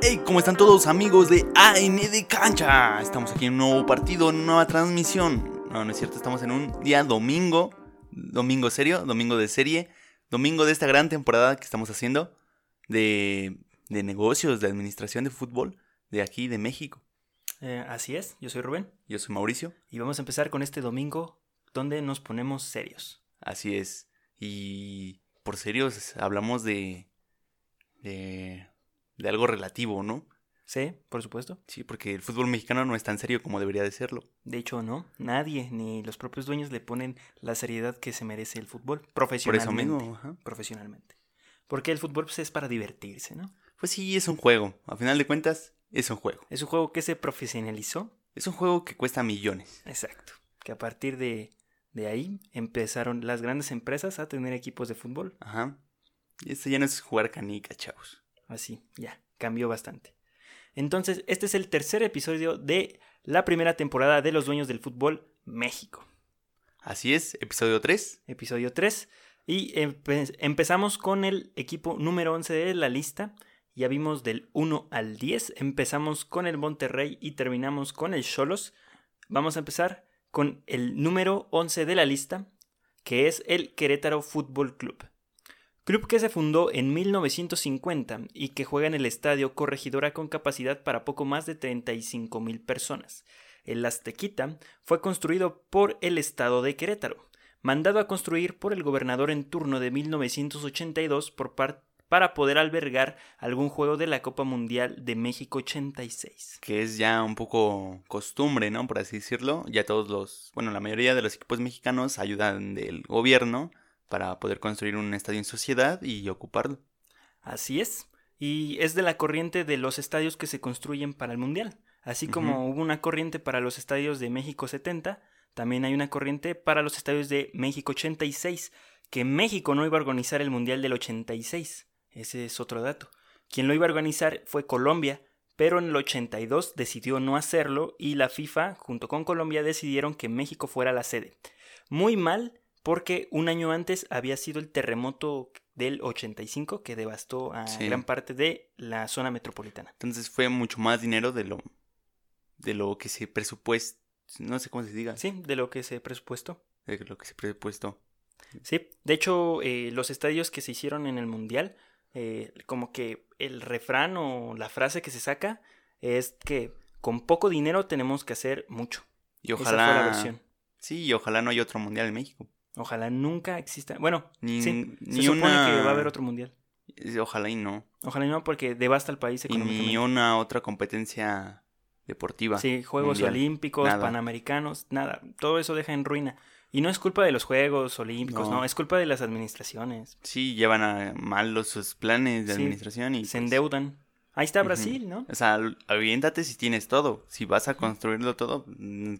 Hey, ¿cómo están todos amigos de AN de Cancha? Estamos aquí en un nuevo partido, nueva transmisión. No, no es cierto, estamos en un día domingo. Domingo serio, domingo de serie. Domingo de esta gran temporada que estamos haciendo de, de negocios, de administración de fútbol de aquí, de México. Eh, así es, yo soy Rubén Yo soy Mauricio. y vamos a empezar con este domingo donde nos ponemos serios. Así es. Y por serios hablamos de, de, de algo relativo, ¿no? Sí, por supuesto. Sí, porque el fútbol mexicano no es tan serio como debería de serlo. De hecho, no, nadie, ni los propios dueños le ponen la seriedad que se merece el fútbol Por eso profesionalmente. mismo, ajá. Profesionalmente. Porque el fútbol pues, es para divertirse, ¿no? Pues sí, es un juego. A final de cuentas, es un juego. Es un juego que se profesionalizó. Es un juego que cuesta millones. Exacto. Que a partir de, de ahí empezaron las grandes empresas a tener equipos de fútbol. Ajá. Y esto ya no es jugar canica, chavos. Así, ya, cambió bastante. Entonces, este es el tercer episodio de la primera temporada de Los Dueños del Fútbol México. Así es, episodio 3. Episodio 3. Y empe- empezamos con el equipo número 11 de la lista. Ya vimos del 1 al 10. Empezamos con el Monterrey y terminamos con el Cholos. Vamos a empezar con el número 11 de la lista, que es el Querétaro Fútbol Club. Club que se fundó en 1950 y que juega en el estadio Corregidora con capacidad para poco más de 35 mil personas. El Aztequita fue construido por el estado de Querétaro, mandado a construir por el gobernador en turno de 1982 por par- para poder albergar algún juego de la Copa Mundial de México 86. Que es ya un poco costumbre, ¿no? Por así decirlo. Ya todos los, bueno, la mayoría de los equipos mexicanos ayudan del gobierno para poder construir un estadio en sociedad y ocuparlo. Así es. Y es de la corriente de los estadios que se construyen para el Mundial. Así como hubo una corriente para los estadios de México 70, también hay una corriente para los estadios de México 86, que México no iba a organizar el Mundial del 86. Ese es otro dato. Quien lo iba a organizar fue Colombia, pero en el 82 decidió no hacerlo y la FIFA, junto con Colombia, decidieron que México fuera la sede. Muy mal, porque un año antes había sido el terremoto del 85 que devastó a Sí. gran parte de la zona metropolitana. Entonces fue mucho más dinero de lo, de lo que se presupuestó. No sé cómo se diga. Sí, de lo que se presupuestó. De lo que se presupuestó. Sí, de hecho, eh, los estadios que se hicieron en el Mundial, eh, como que el refrán o la frase que se saca es que con poco dinero tenemos que hacer mucho. Y Esa fue la ojalá. versión. Sí, y ojalá no haya otro mundial en México. Ojalá nunca exista. Bueno, Ni, sí, ni se supone una. que va a haber otro mundial. Eh, Ojalá y no. Ojalá y no, porque devasta el país Y económicamente. ni una otra competencia deportiva. Sí, Juegos mundial. Olímpicos, Nada. Panamericanos, nada. Todo eso deja en ruina. Y no es culpa de los Juegos Olímpicos, No. no, es culpa de las administraciones. Sí, llevan a mal los sus planes de Sí, administración y. Se pues, endeudan. Ahí está. Brasil, ¿no? O sea, aviéntate si tienes todo. Si vas a construirlo todo,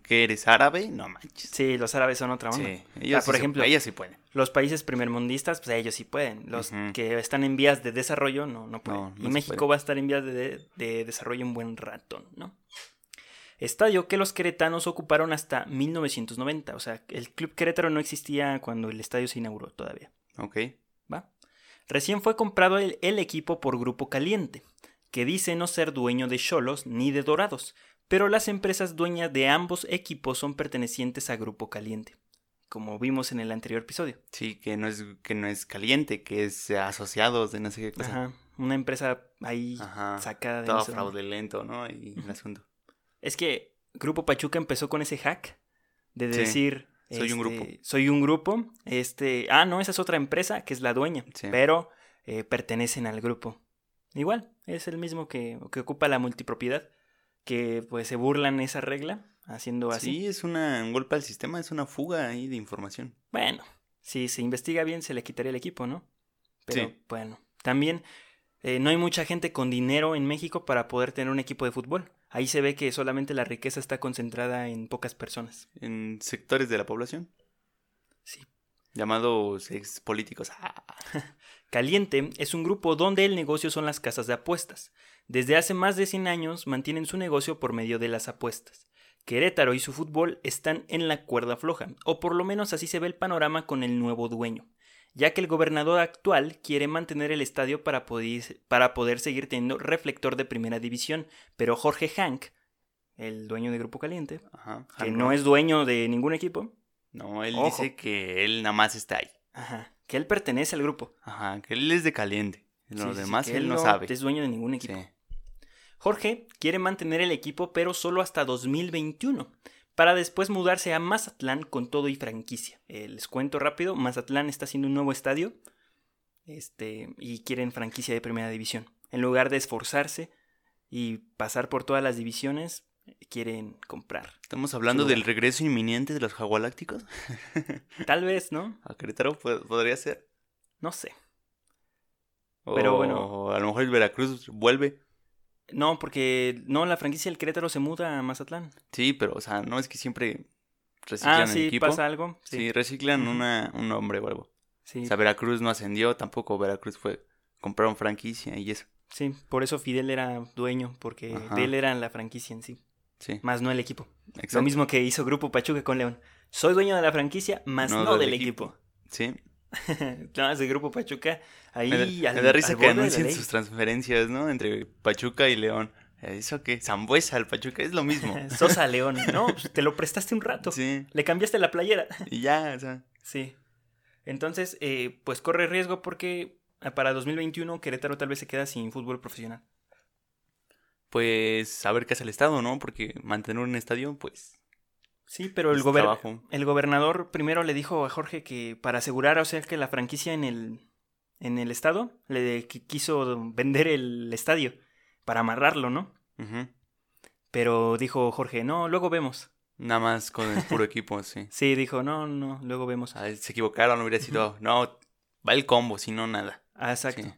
¿qué eres árabe? No manches. Sí, los árabes son otra onda. Sí, ellos Ah, por sí ejemplo, ellos sí pueden. Los países primermundistas, pues ellos sí pueden. Los que están en vías de desarrollo, no, no pueden. No, no y México puede. va a estar en vías de, de- de desarrollo un buen rato, ¿no? Estadio que los queretanos ocuparon hasta 1990. O sea, el Club Querétaro no existía cuando el estadio se inauguró todavía. Ok. ¿va? Recién fue comprado el, el equipo por Grupo Caliente, que dice no ser dueño de Cholos ni de Dorados, pero las empresas dueñas de ambos equipos son pertenecientes a Grupo Caliente, como vimos en el anterior episodio. Sí, que no es, que no es caliente, que es eh, asociados de no sé qué cosa. Ajá, una empresa ahí Ajá. sacada de Todo dónde. fraudulento, ¿no? Y el asunto. Es que Grupo Pachuca empezó con ese hack de Sí, decir soy un este, grupo. Soy un grupo. Este, ah, no, esa es otra empresa que es la dueña, Sí. pero eh, pertenecen al grupo. Igual, es el mismo que, que ocupa la multipropiedad, que pues se burlan esa regla haciendo así. Sí, es una, un golpe al sistema, es una fuga ahí de información. Bueno, si se investiga bien se le quitaría el equipo, ¿no? Pero Sí. bueno, también eh, no hay mucha gente con dinero en México para poder tener un equipo de fútbol. Ahí se ve que solamente la riqueza está concentrada en pocas personas. En sectores de la población, Sí. llamados ex políticos. Ah, Caliente es un grupo donde el negocio son las casas de apuestas. Desde hace más de 100 años mantienen su negocio por medio de las apuestas. Querétaro y su fútbol están en la cuerda floja, o por lo menos así se ve el panorama con el nuevo dueño. ya que el gobernador actual quiere mantener el estadio para poder, para poder seguir teniendo reflector de primera división, pero Jorge Hank, el dueño de Grupo Caliente, Ajá. que no es dueño de ningún equipo, No, él Ojo. dice que él nada más está ahí. Ajá, que él pertenece al grupo. Ajá, que él es de caliente. Lo Sí, sí, sí, demás él no sabe. es dueño de ningún equipo. Sí. Jorge quiere mantener el equipo, pero solo hasta 2021, para después mudarse a Mazatlán con todo y franquicia. Eh, les cuento rápido, Mazatlán está haciendo un nuevo estadio este, y quieren franquicia de primera división. En lugar de esforzarse y pasar por todas las divisiones, quieren comprar. Estamos hablando del regreso inminente de los jagualácticos. Tal vez, ¿no? A Querétaro pod- podría ser. No sé. O Pero bueno. A lo mejor el Veracruz vuelve. No, porque no, la franquicia del Querétaro se muda a Mazatlán. Sí, pero, o sea, no es que siempre reciclan Ah, el sí, equipo. pasa algo. Sí, Sí, reciclan una, un nombre o algo. sí, O sea, Veracruz no ascendió, tampoco Veracruz fue. Compraron franquicia y eso. sí, por eso Fidel era dueño, porque Ajá. de él era la franquicia en sí. Sí, más no el equipo. exacto. Lo mismo que hizo Grupo Pachuca con León. Soy dueño de la franquicia, más no, del, equipo. Sí. Nada más de Grupo Pachuca. Ahí Me da, al- me da risa al que anuncien sus transferencias, ¿no? Entre Pachuca y León. ¿Eso qué? Zambuesa al Pachuca es lo mismo. Sosa León. No, pues, te lo prestaste un rato. sí. Le cambiaste la playera. Y ya, o sea. Sí. Entonces, eh, pues corre riesgo porque ah, para 2021 Querétaro tal vez se queda sin fútbol profesional. Pues a ver qué hace el Estado, ¿no? Porque mantener un estadio, pues. Sí, pero el, es gober- trabajo. el gobernador primero le dijo a Jorge que para asegurar, o sea, que la franquicia en el, en el estado le qui- quiso vender el estadio para amarrarlo, ¿no? Pero dijo Jorge, no, luego vemos. Nada más con el puro equipo, sí. Sí, dijo, no, no, luego vemos. sea, se equivocaron, hubiera sido. No, va el combo, si no, nada. Ah, exacto. Sí.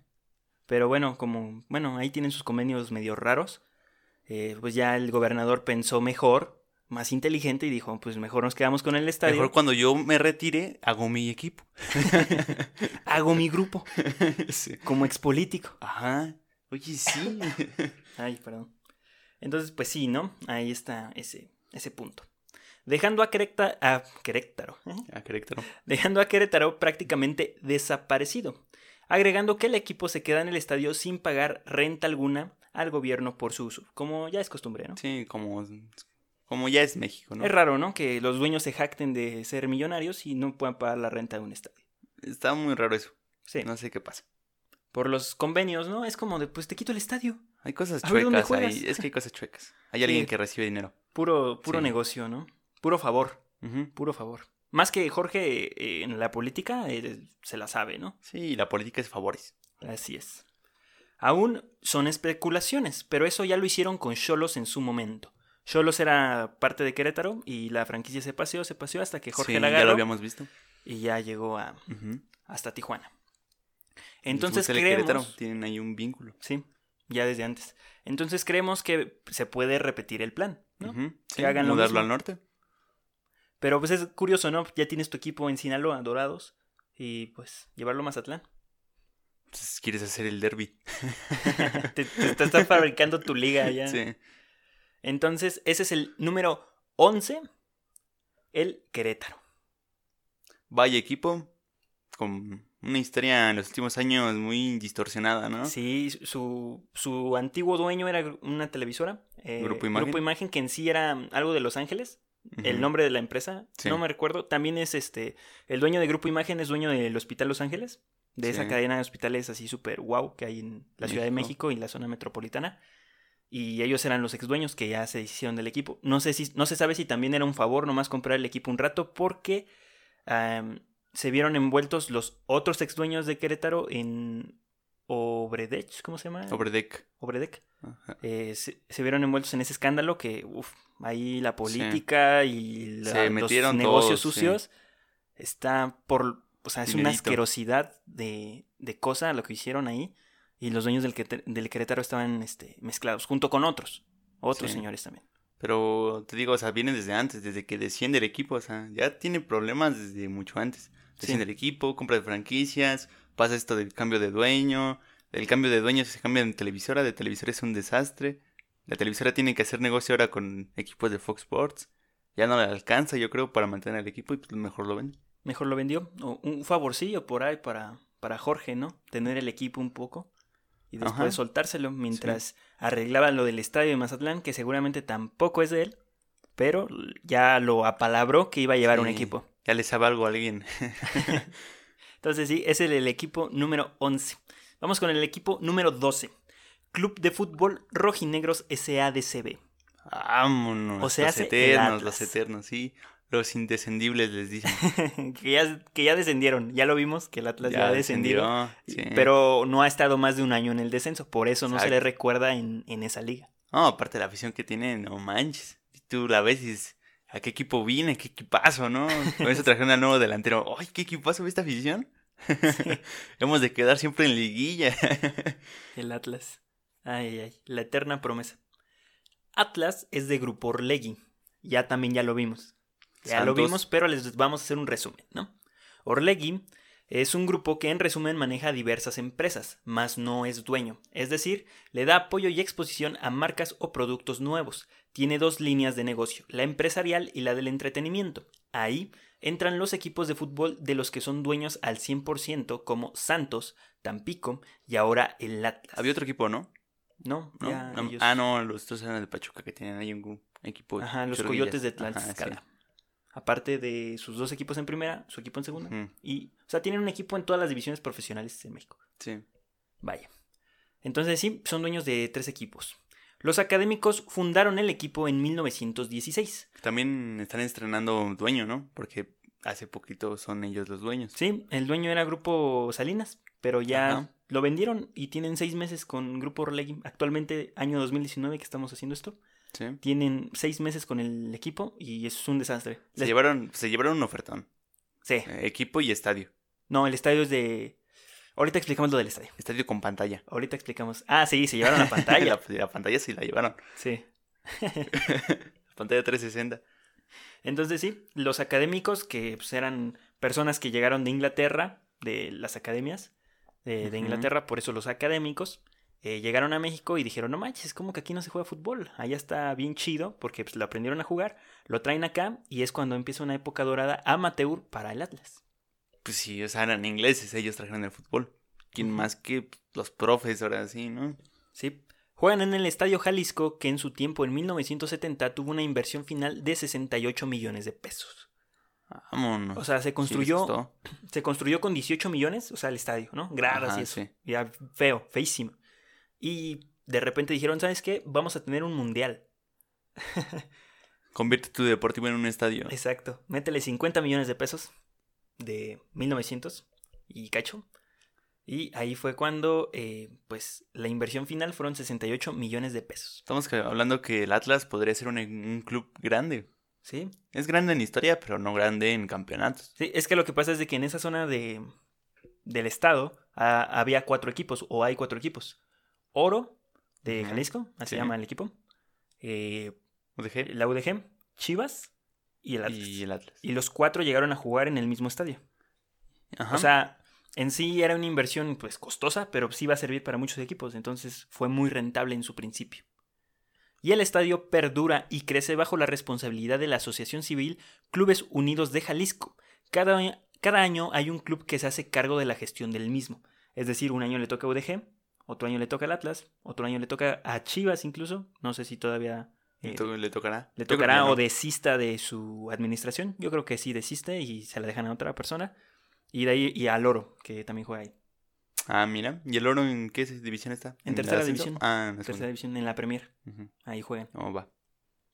Pero bueno, como, bueno, ahí tienen sus convenios medio raros. eh, pues ya el gobernador pensó mejor, más inteligente y dijo, pues mejor nos quedamos con el estadio. Mejor cuando yo me retire, hago mi equipo. Hago mi grupo Sí. como expolítico. Ajá. Oye, sí. Ay, perdón. Entonces, pues sí, ¿no? Ahí está ese, ese punto. Dejando a, Queréta- a Querétaro, ¿eh? A Querétaro. dejando a Querétaro prácticamente desaparecido, agregando que el equipo se queda en el estadio sin pagar renta alguna al gobierno por su uso, como ya es costumbre, ¿no? Sí, como, como ya es México, ¿no? Es raro, ¿no? Que los dueños se jacten de ser millonarios y no puedan pagar la renta de un estadio. Está muy raro eso. Sí, No sé qué pasa. por los convenios, ¿no? Es como de, pues te quito el estadio. Hay cosas A ver, ¿dónde chuecas juegas? Es que hay cosas chuecas. Hay Sí. alguien que recibe dinero. Puro, puro Sí. negocio, ¿no? Puro favor, puro favor. Más que Jorge eh, en la política, eh, se la sabe, ¿no? Sí, la política es favores. Así es. Aún son especulaciones, pero eso ya lo hicieron con Cholos en su momento. Cholos era parte de Querétaro y la franquicia se paseó, se paseó hasta que Jorge sí, la ya lo habíamos visto. y ya llegó a, hasta Tijuana. Entonces el Querétaro, creemos, Tienen ahí un vínculo. sí, ya desde antes. Entonces creemos que se puede repetir el plan, ¿no? Sí, hagan lo mudarlo mismo. al norte. Pero pues es curioso, ¿no? Ya tienes tu equipo en Sinaloa, Dorados, y pues llevarlo a Mazatlán. Entonces, quieres hacer el derby. te, te- te estás fabricando tu liga ya. Sí. Entonces, ese es el número 11, el Querétaro. Vaya equipo. Con una historia en los últimos años muy distorsionada, ¿no? Sí, su, su antiguo dueño era una televisora. eh, Grupo Imagen. Grupo Imagen, que en sí era algo de Los Ángeles. El nombre de la empresa, Sí. no me recuerdo. También es este. El dueño de Grupo Imagen es dueño del Hospital Los Ángeles. De esa cadena de hospitales así súper wow que hay en la Ciudad de México. Y la zona metropolitana. Y ellos eran los ex dueños que ya se hicieron del equipo. No sé si, no se sabe si también era un favor nomás comprar el equipo un rato, porque se vieron envueltos los otros ex dueños de Querétaro en Obredech, ¿cómo se llama? Obredec. Obredec. Eh, se, se vieron envueltos en ese escándalo que, uff, ahí la política y la- Se los negocios todos, sí. sucios está por, o sea, es una asquerosidad de, de cosa lo que hicieron ahí y los dueños del, del Querétaro estaban este, mezclados junto con otros, otros Sí. señores también. Pero te digo, o sea, viene desde antes, desde que desciende el equipo, o sea, ya tiene problemas desde mucho antes. Desciende el equipo, compra de franquicias, pasa esto del cambio de dueño, el cambio de dueño se cambia en televisora, de televisora es un desastre. La televisora tiene que hacer negocio ahora con equipos de Fox Sports. Ya no le alcanza, yo creo, para mantener el equipo y pues mejor lo ven. mejor lo vendió. O un favorcillo por ahí para, para Jorge, ¿no? Tener el equipo un poco. Y después Ajá. soltárselo mientras arreglaban lo del estadio de Mazatlán, que seguramente tampoco es de él. Pero ya lo apalabró que iba a llevar un Sí, equipo. Ya le sabe algo a alguien. Entonces sí, es el, el equipo número 11. Vamos con el equipo número 12. Club de Fútbol Rojinegros SADCB. Vámonos. O sea, los eternos, los eternos, sí. Los indescendibles les dicen. que, ya, que ya descendieron. Ya lo vimos, que el Atlas ya, descendió. descendió, sí. Pero no ha estado más de un año en el descenso. Por eso no se le recuerda en, en esa liga. No, aparte de la afición que tiene, no manches. Tú la ves y dices, ¿a qué equipo vine? ¿Qué equipazo, no? Con eso trajeron al nuevo delantero. ¡Ay, qué equipazo esta afición! Hemos de quedar siempre en liguilla. El Atlas. Ay, ay, ay. La eterna promesa. Atlas es de Grupo Orlegui. Ya también ya lo vimos. Ya lo vimos, pero les vamos a hacer un resumen, ¿no? Orlegui es un grupo que en resumen maneja diversas empresas, mas no es dueño. Es decir, le da apoyo y exposición a marcas o productos nuevos. Tiene dos líneas de negocio, la empresarial y la del entretenimiento. Ahí entran los equipos de fútbol de los que son dueños al 100% como Santos, Tampico y ahora el Atlas. Había otro equipo, ¿no? No, ¿No? ya Ah, ellos- Ah, no, los dos eran de Pachuca que tienen ahí un equipo. Ajá, los chorrillas. coyotes de Ajá, Tlaxcala. Aparte de sus dos equipos en primera, su equipo en segunda. Y, o sea, tienen un equipo en todas las divisiones profesionales en México. sí. Vaya. Entonces sí, son dueños de tres equipos. Los académicos fundaron el equipo en 1916. También están estrenando dueño, ¿no? Porque hace poquito son ellos los dueños. Sí, el dueño era Grupo Salinas, pero ya Ajá. lo vendieron y tienen seis meses con Grupo Orlegui. Actualmente, año 2019 que estamos haciendo esto, Sí. tienen seis meses con el equipo y es un desastre. Se Les- llevaron, se llevaron un ofertón. Sí. Eh, equipo y estadio. No, el estadio es de... Ahorita explicamos lo del estadio. Estadio con pantalla. Ahorita explicamos. Ah, sí, se llevaron la pantalla. la, la pantalla sí la llevaron. sí. La pantalla 360. Entonces sí, los académicos que pues, eran personas que llegaron de Inglaterra, de las academias de. Inglaterra, por eso los académicos, eh, llegaron a México y dijeron, no manches, como que aquí no se juega fútbol, allá está bien chido, porque pues, lo aprendieron a jugar, lo traen acá y es cuando empieza una época dorada amateur para el Atlas. Pues sí, o sea, eran ingleses, ellos trajeron el fútbol. ¿Quién más que pues, los profes ahora sí, no? Sí. Juegan en el Estadio Jalisco, que en su tiempo, en 1970, tuvo una inversión final de 68 millones de pesos. Vámonos. O sea, se construyó. Se construyó con 18 millones, o sea, el estadio, ¿no? Gradas Ajá, y eso. sí. Ya feo, feísimo. Y de repente dijeron, ¿sabes qué? Vamos a tener un mundial. Convierte tu deportivo en un estadio. Exacto. Métele 50 millones de pesos de 1900 y cacho. Y ahí fue cuando, eh, pues, la inversión final fueron 68 millones de pesos. Estamos hablando que el Atlas podría ser un, un club grande. ¿Sí? Es grande en historia, pero no grande en campeonatos. Sí, es que lo que pasa es de que en esa zona de, del estado ah, había cuatro equipos, o hay cuatro equipos. Oro, de Jalisco, así se sí. llama el equipo. Eh, UDG la UDG, Chivas y el Atlas. y Y, el Atlas. los cuatro llegaron a jugar en el mismo estadio. Ajá. O sea, en sí era una inversión pues costosa, pero sí iba a servir para muchos equipos, entonces fue muy rentable en su principio. Y el estadio perdura y crece bajo la responsabilidad de la Asociación Civil Clubes Unidos de Jalisco. Cada, año- cada año hay un club que se hace cargo de la gestión del mismo. Es decir, un año le toca a UDG, otro año le toca al Atlas, otro año le toca a Chivas incluso. No sé si todavía le, eh, le tocará. le tocará no. o desista de su administración. Yo creo que sí desiste y se la dejan a otra persona. Y de ahí y al Oro, que también juega ahí. Ah, mira. ¿Y el oro en qué división está? En tercera división. Ah, en la Tercera división en la Premier. Ahí juegan. No, va.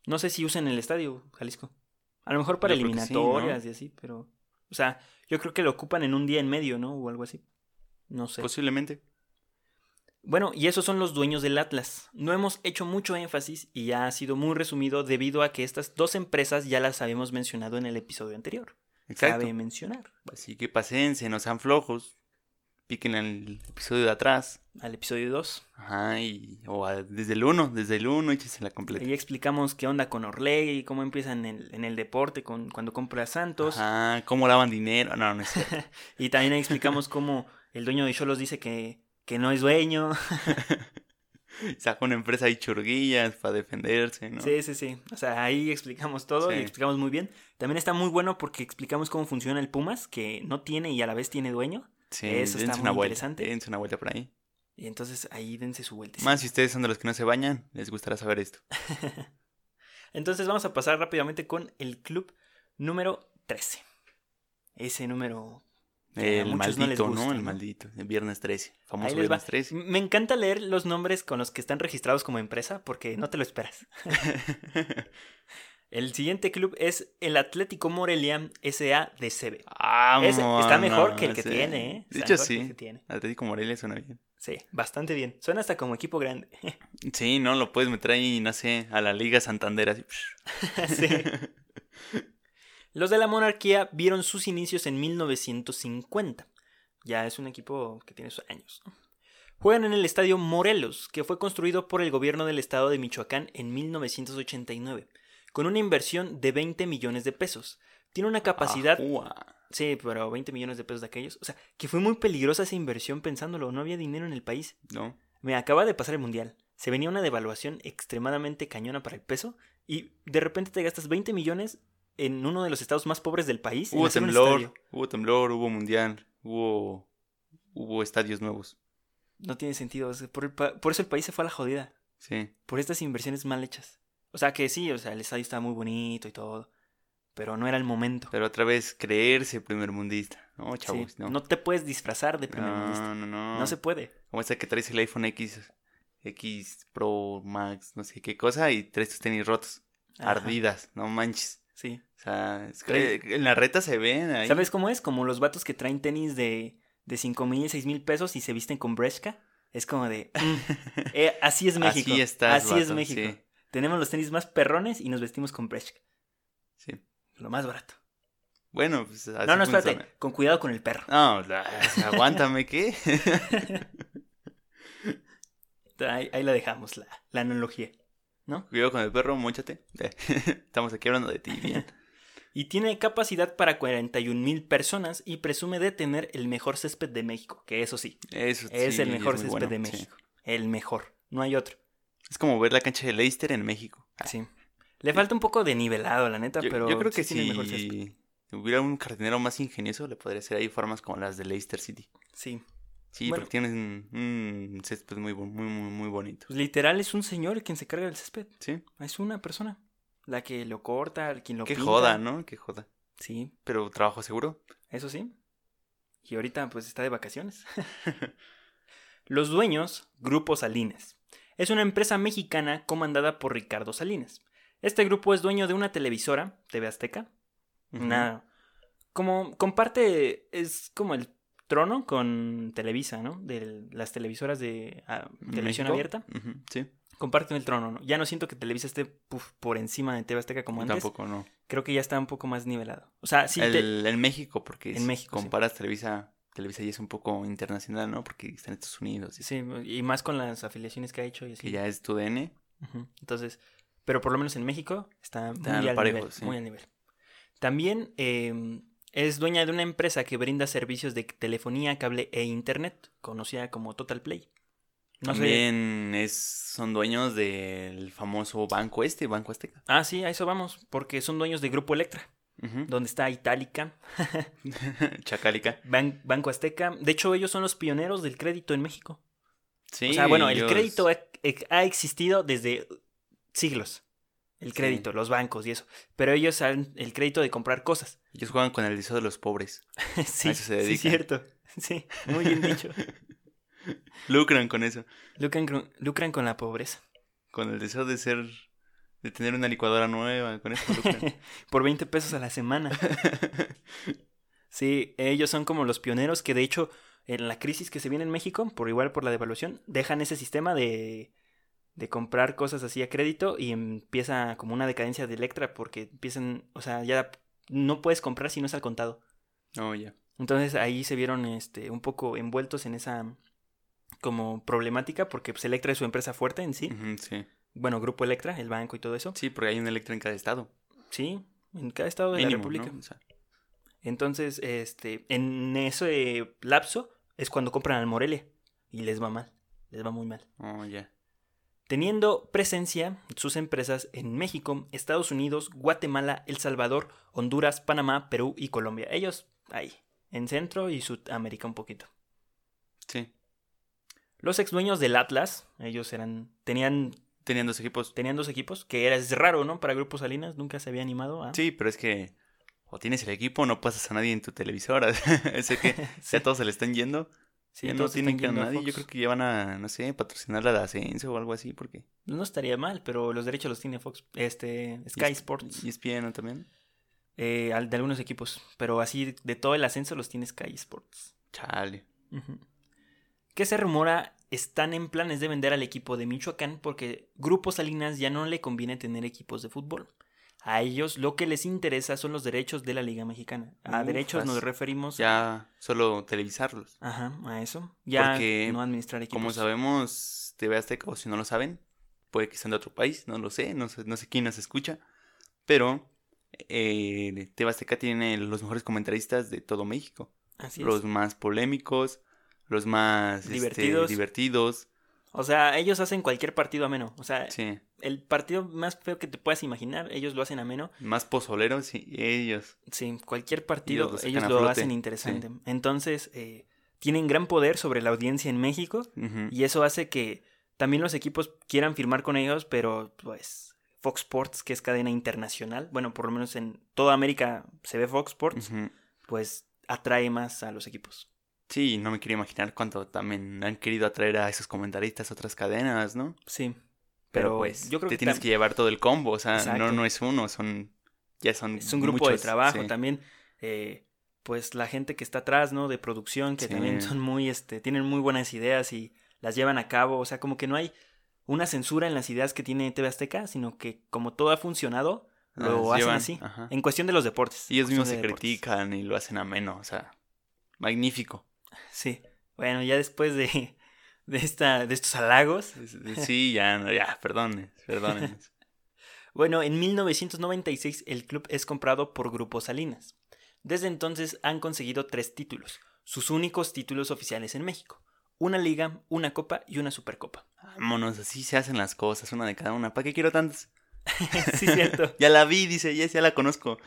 No sé si usan el estadio, Jalisco. A lo mejor para Yo sí, eliminatorias y así, pero. O sea, yo creo que lo ocupan en un día en medio, ¿no? O algo así. No sé. Posiblemente. Bueno, y esos son los dueños del Atlas. No hemos hecho mucho énfasis y ya ha sido muy resumido debido a que estas dos empresas ya las habíamos mencionado en el episodio anterior. Exacto. Cabe mencionar. Así que pasense, no sean flojos. Piquen el episodio de atrás. Al episodio 2. Ajá, y, o a- desde el 1, desde el 1, échese la completa. Ahí explicamos qué onda con Orlegui, cómo empieza en el, en el deporte con, cuando compra a Santos. Ajá, cómo lavan dinero. No, no es cierto. Y también ahí explicamos cómo el dueño de Cholos dice que, que no es dueño. Sacó una empresa y churguillas para defenderse, ¿no? Sí, sí, sí. O sea, ahí explicamos todo y explicamos muy bien. También está muy bueno porque explicamos cómo funciona el Pumas, que no tiene y a la vez tiene dueño. Sí, Eso está muy una vuelta, interesante. dense una vuelta por ahí. Y entonces ahí dense su vuelta. Más si ustedes son de los que no se bañan, les gustará saber esto. Entonces vamos a pasar rápidamente con el club número 13. Ese número... El no maldito, ¿no? El maldito. El viernes 13. Ahí Famoso viernes 13. Me encanta leer los nombres con los que están registrados como empresa porque no te lo esperas. El siguiente club es el Atlético Morelia SA de CB. Ese está mejor que el que sí. tiene, ¿eh? De hecho, sí. Atlético Morelia suena bien. Sí, bastante bien. Suena hasta como equipo grande. Sí, ¿no? Lo puedes meter ahí, no sé, a la Liga Santander. Así. Sí. Los de la monarquía vieron sus inicios en 1950. Ya es un equipo que tiene sus años. ¿no? Juegan en el estadio Morelos, que fue construido por el gobierno del estado de Michoacán en 1989, con una inversión de 20 millones de pesos. Tiene una capacidad... Ajúa. Sí, pero 20 millones de pesos de aquellos. O sea, que fue muy peligrosa esa inversión pensándolo. No había dinero en el país. ¿No? Me acaba de pasar el mundial. Se venía una devaluación extremadamente cañona para el peso y de repente te gastas 20 millones en uno de los estados más pobres del país. Hubo temblor, hubo temblor, hubo mundial, hubo, hubo estadios nuevos. No tiene sentido. por, el pa- por eso el país se fue a la jodida. Sí. Por estas inversiones mal hechas. O sea que sí, o sea, el estadio estaba muy bonito y todo. Pero no era el momento. Pero otra vez, creerse primer mundista. No, Sí, chavos, no. no. te puedes disfrazar de primer no, mundista. no, no. No se puede. Como esta que traes el iPhone X, X Pro Max, no sé qué cosa, y traes tus tenis rotos, Ajá, ardidas, no manches. Sí. O sea, es que en la reta se ven ahí. ¿Sabes cómo es? Como los vatos que traen tenis de, de 5 mil, 6 mil pesos y se visten con Bresca. Es como de. mm, eh, así es México. Así estás, Así es México. sí. Tenemos los tenis más perrones y nos vestimos con Bresca. Sí. Lo más barato. Bueno, pues así no, no, espérate. funciona. Con cuidado con el perro. No, la- aguántame, ¿qué? Ahí, ahí la dejamos, la, la analogía. ¿No? Cuidado con el perro, mochate. Estamos aquí hablando de ti, bien. Y tiene capacidad para 41 mil personas y presume de tener el mejor césped de México. Que eso sí, Eso es sí, el mejor césped bueno, de sí. México. El mejor. No hay otro. Es como ver la cancha de Leicester en México. Sí. Le falta un poco de nivelado, la neta, Yo, pero yo creo que sí tiene el mejor césped. si hubiera un jardinero más ingenioso, le podría hacer ahí formas como las de Leicester City. Sí. Sí, Bueno. porque tienen un césped muy, muy, muy, muy bonito. Pues literal es un señor quien se carga del césped. Sí. Es una persona. La que lo corta, quien lo Qué pinta. joda, ¿no? Qué joda. Sí, Pero trabajo seguro. eso sí. Y ahorita pues está de vacaciones. Los dueños, Grupo Salinas. Es una empresa mexicana comandada por Ricardo Salinas. Este grupo es dueño de una televisora, TV Azteca. Ujú. Una. Como. Comparte. Es como el trono con Televisa, ¿no? De las televisoras de ah, ¿En televisión abierta. Ujú, Sí. Comparten el trono, ¿no? Ya no siento que Televisa esté puf, por encima de TV Azteca como Yo antes. Tampoco, no. Creo que ya está un poco más nivelado. O sea, sí. el, te- En México, porque En si México, sí. comparas Televisa, Televisa ya es un poco internacional, ¿no? Porque está en Estados Unidos. y Sí, y más con las afiliaciones que ha hecho y así. Que ya es tu DN. Entonces, pero por lo menos en México está muy al nivel. sí. Muy al nivel. También eh, es dueña de una empresa que brinda servicios de telefonía, cable e internet, conocida como Total Play. No sé. También es, son dueños del famoso banco este, Banco Azteca. Ah, sí, a eso vamos, porque son dueños de Grupo Electra, donde está Itálica, Chacálica. Ban- Banco Azteca. De hecho, ellos son los pioneros del crédito en México. Sí, o sea, bueno, el ellos- crédito ha, ha existido desde siglos. El Sí. crédito, los bancos y eso. Pero ellos han el crédito de comprar cosas. Ellos juegan con el deseo de los pobres. sí, sí, cierto. Sí, muy bien dicho. Lucran con eso. lucran, con- lucran con la pobreza. Con el deseo de ser. de tener una licuadora nueva. Con eso lucran. Por 20 pesos a la semana. Sí, ellos son como los pioneros que de hecho en la crisis que se viene en México, por igual por la devaluación, dejan ese sistema de, de comprar cosas así a crédito y empieza como una decadencia de Electra porque empiezan, o sea, ya no puedes comprar si no es al contado. oh, ya. Entonces ahí se vieron este, un poco envueltos en esa como problemática porque pues, Electra es su empresa fuerte en sí. Sí. Bueno, Grupo Electra, el banco y todo eso. Sí, porque hay un electro en cada estado. Sí, en cada estado de Mínimo, la República. ¿no? O sea, Entonces, este, en ese lapso es cuando compran al Morelia y les va mal, les va muy mal. oh, ya. Teniendo presencia sus empresas en México, Estados Unidos, Guatemala, El Salvador, Honduras, Panamá, Perú y Colombia. Ellos ahí, en Centro y Sudamérica un poquito. Sí. Los ex dueños del Atlas, ellos eran, tenían, Tenían dos equipos. tenían dos equipos, que era, es raro, ¿no? Para Grupo Salinas, nunca se había animado a... Sí, pero es que o tienes el equipo o no pasas a nadie en tu televisora. Ese que Sí. ya todos se le están yendo. Sí, ya no tienen que a a nadie. Yo creo que ya van a, no sé, patrocinar la de ascenso o algo así, porque. No estaría mal, pero los derechos los tiene Fox, este, Sky Sports, Y ESPN también. eh, de algunos equipos, pero así de todo el ascenso los tiene Sky Sports. Chale. Que se rumora están en planes de vender al equipo de Michoacán porque Grupo Salinas ya no le conviene tener equipos de fútbol. A ellos lo que les interesa son los derechos de la Liga Mexicana. A derechos nos referimos Ya solo televisarlos. Ajá, a eso. Ya Porque, no administrar equipos. Como sabemos, TV Azteca, o si no lo saben, puede que sean de otro país, no lo sé, no sé, no sé quién nos escucha. Pero eh, TV Azteca tiene los mejores comentaristas de todo México. Así es. Los más polémicos, los más este, Divertidos. O sea, ellos hacen cualquier partido ameno. O sea, Sí. el partido más feo que te puedas imaginar, ellos lo hacen ameno. Más pozoleros, sí, ellos. Sí, cualquier partido Ellos lo ellos hacen interesante. Entonces, eh, tienen gran poder sobre la audiencia en México y eso hace que también los equipos quieran firmar con ellos, pero pues Fox Sports, que es cadena internacional, bueno, por lo menos en toda América se ve Fox Sports, pues atrae más a los equipos. Sí, no me quiero imaginar cuánto también han querido atraer a esos comentaristas a otras cadenas, ¿no? Sí. Pero, Pero pues, yo creo te que tienes que llevar todo el combo, o sea, no, Exacto. no es uno, son, ya son es un grupo de trabajo sí. también. eh, pues la gente que está atrás, ¿no? De producción, que Sí. también son muy, este, tienen muy buenas ideas y las llevan a cabo. O sea, como que no hay una censura en las ideas que tiene TV Azteca, sino que como todo ha funcionado, lo hacen llevan, así. ajá. En cuestión de los deportes. Y ellos mismos se deportes. critican y lo hacen ameno, o sea, magnífico. Sí. Bueno, ya después de, de, esta, de estos halagos. Sí, ya, ya, perdón, perdón. Bueno, en 1996 el club es comprado por Grupo Salinas. Desde entonces han conseguido tres títulos, sus únicos títulos oficiales en México. Una liga, una copa y una supercopa. Vámonos, así se hacen las cosas, una de cada una. ¿Para qué quiero tantas? sí, cierto. ya la vi, dice, ya, ya la conozco.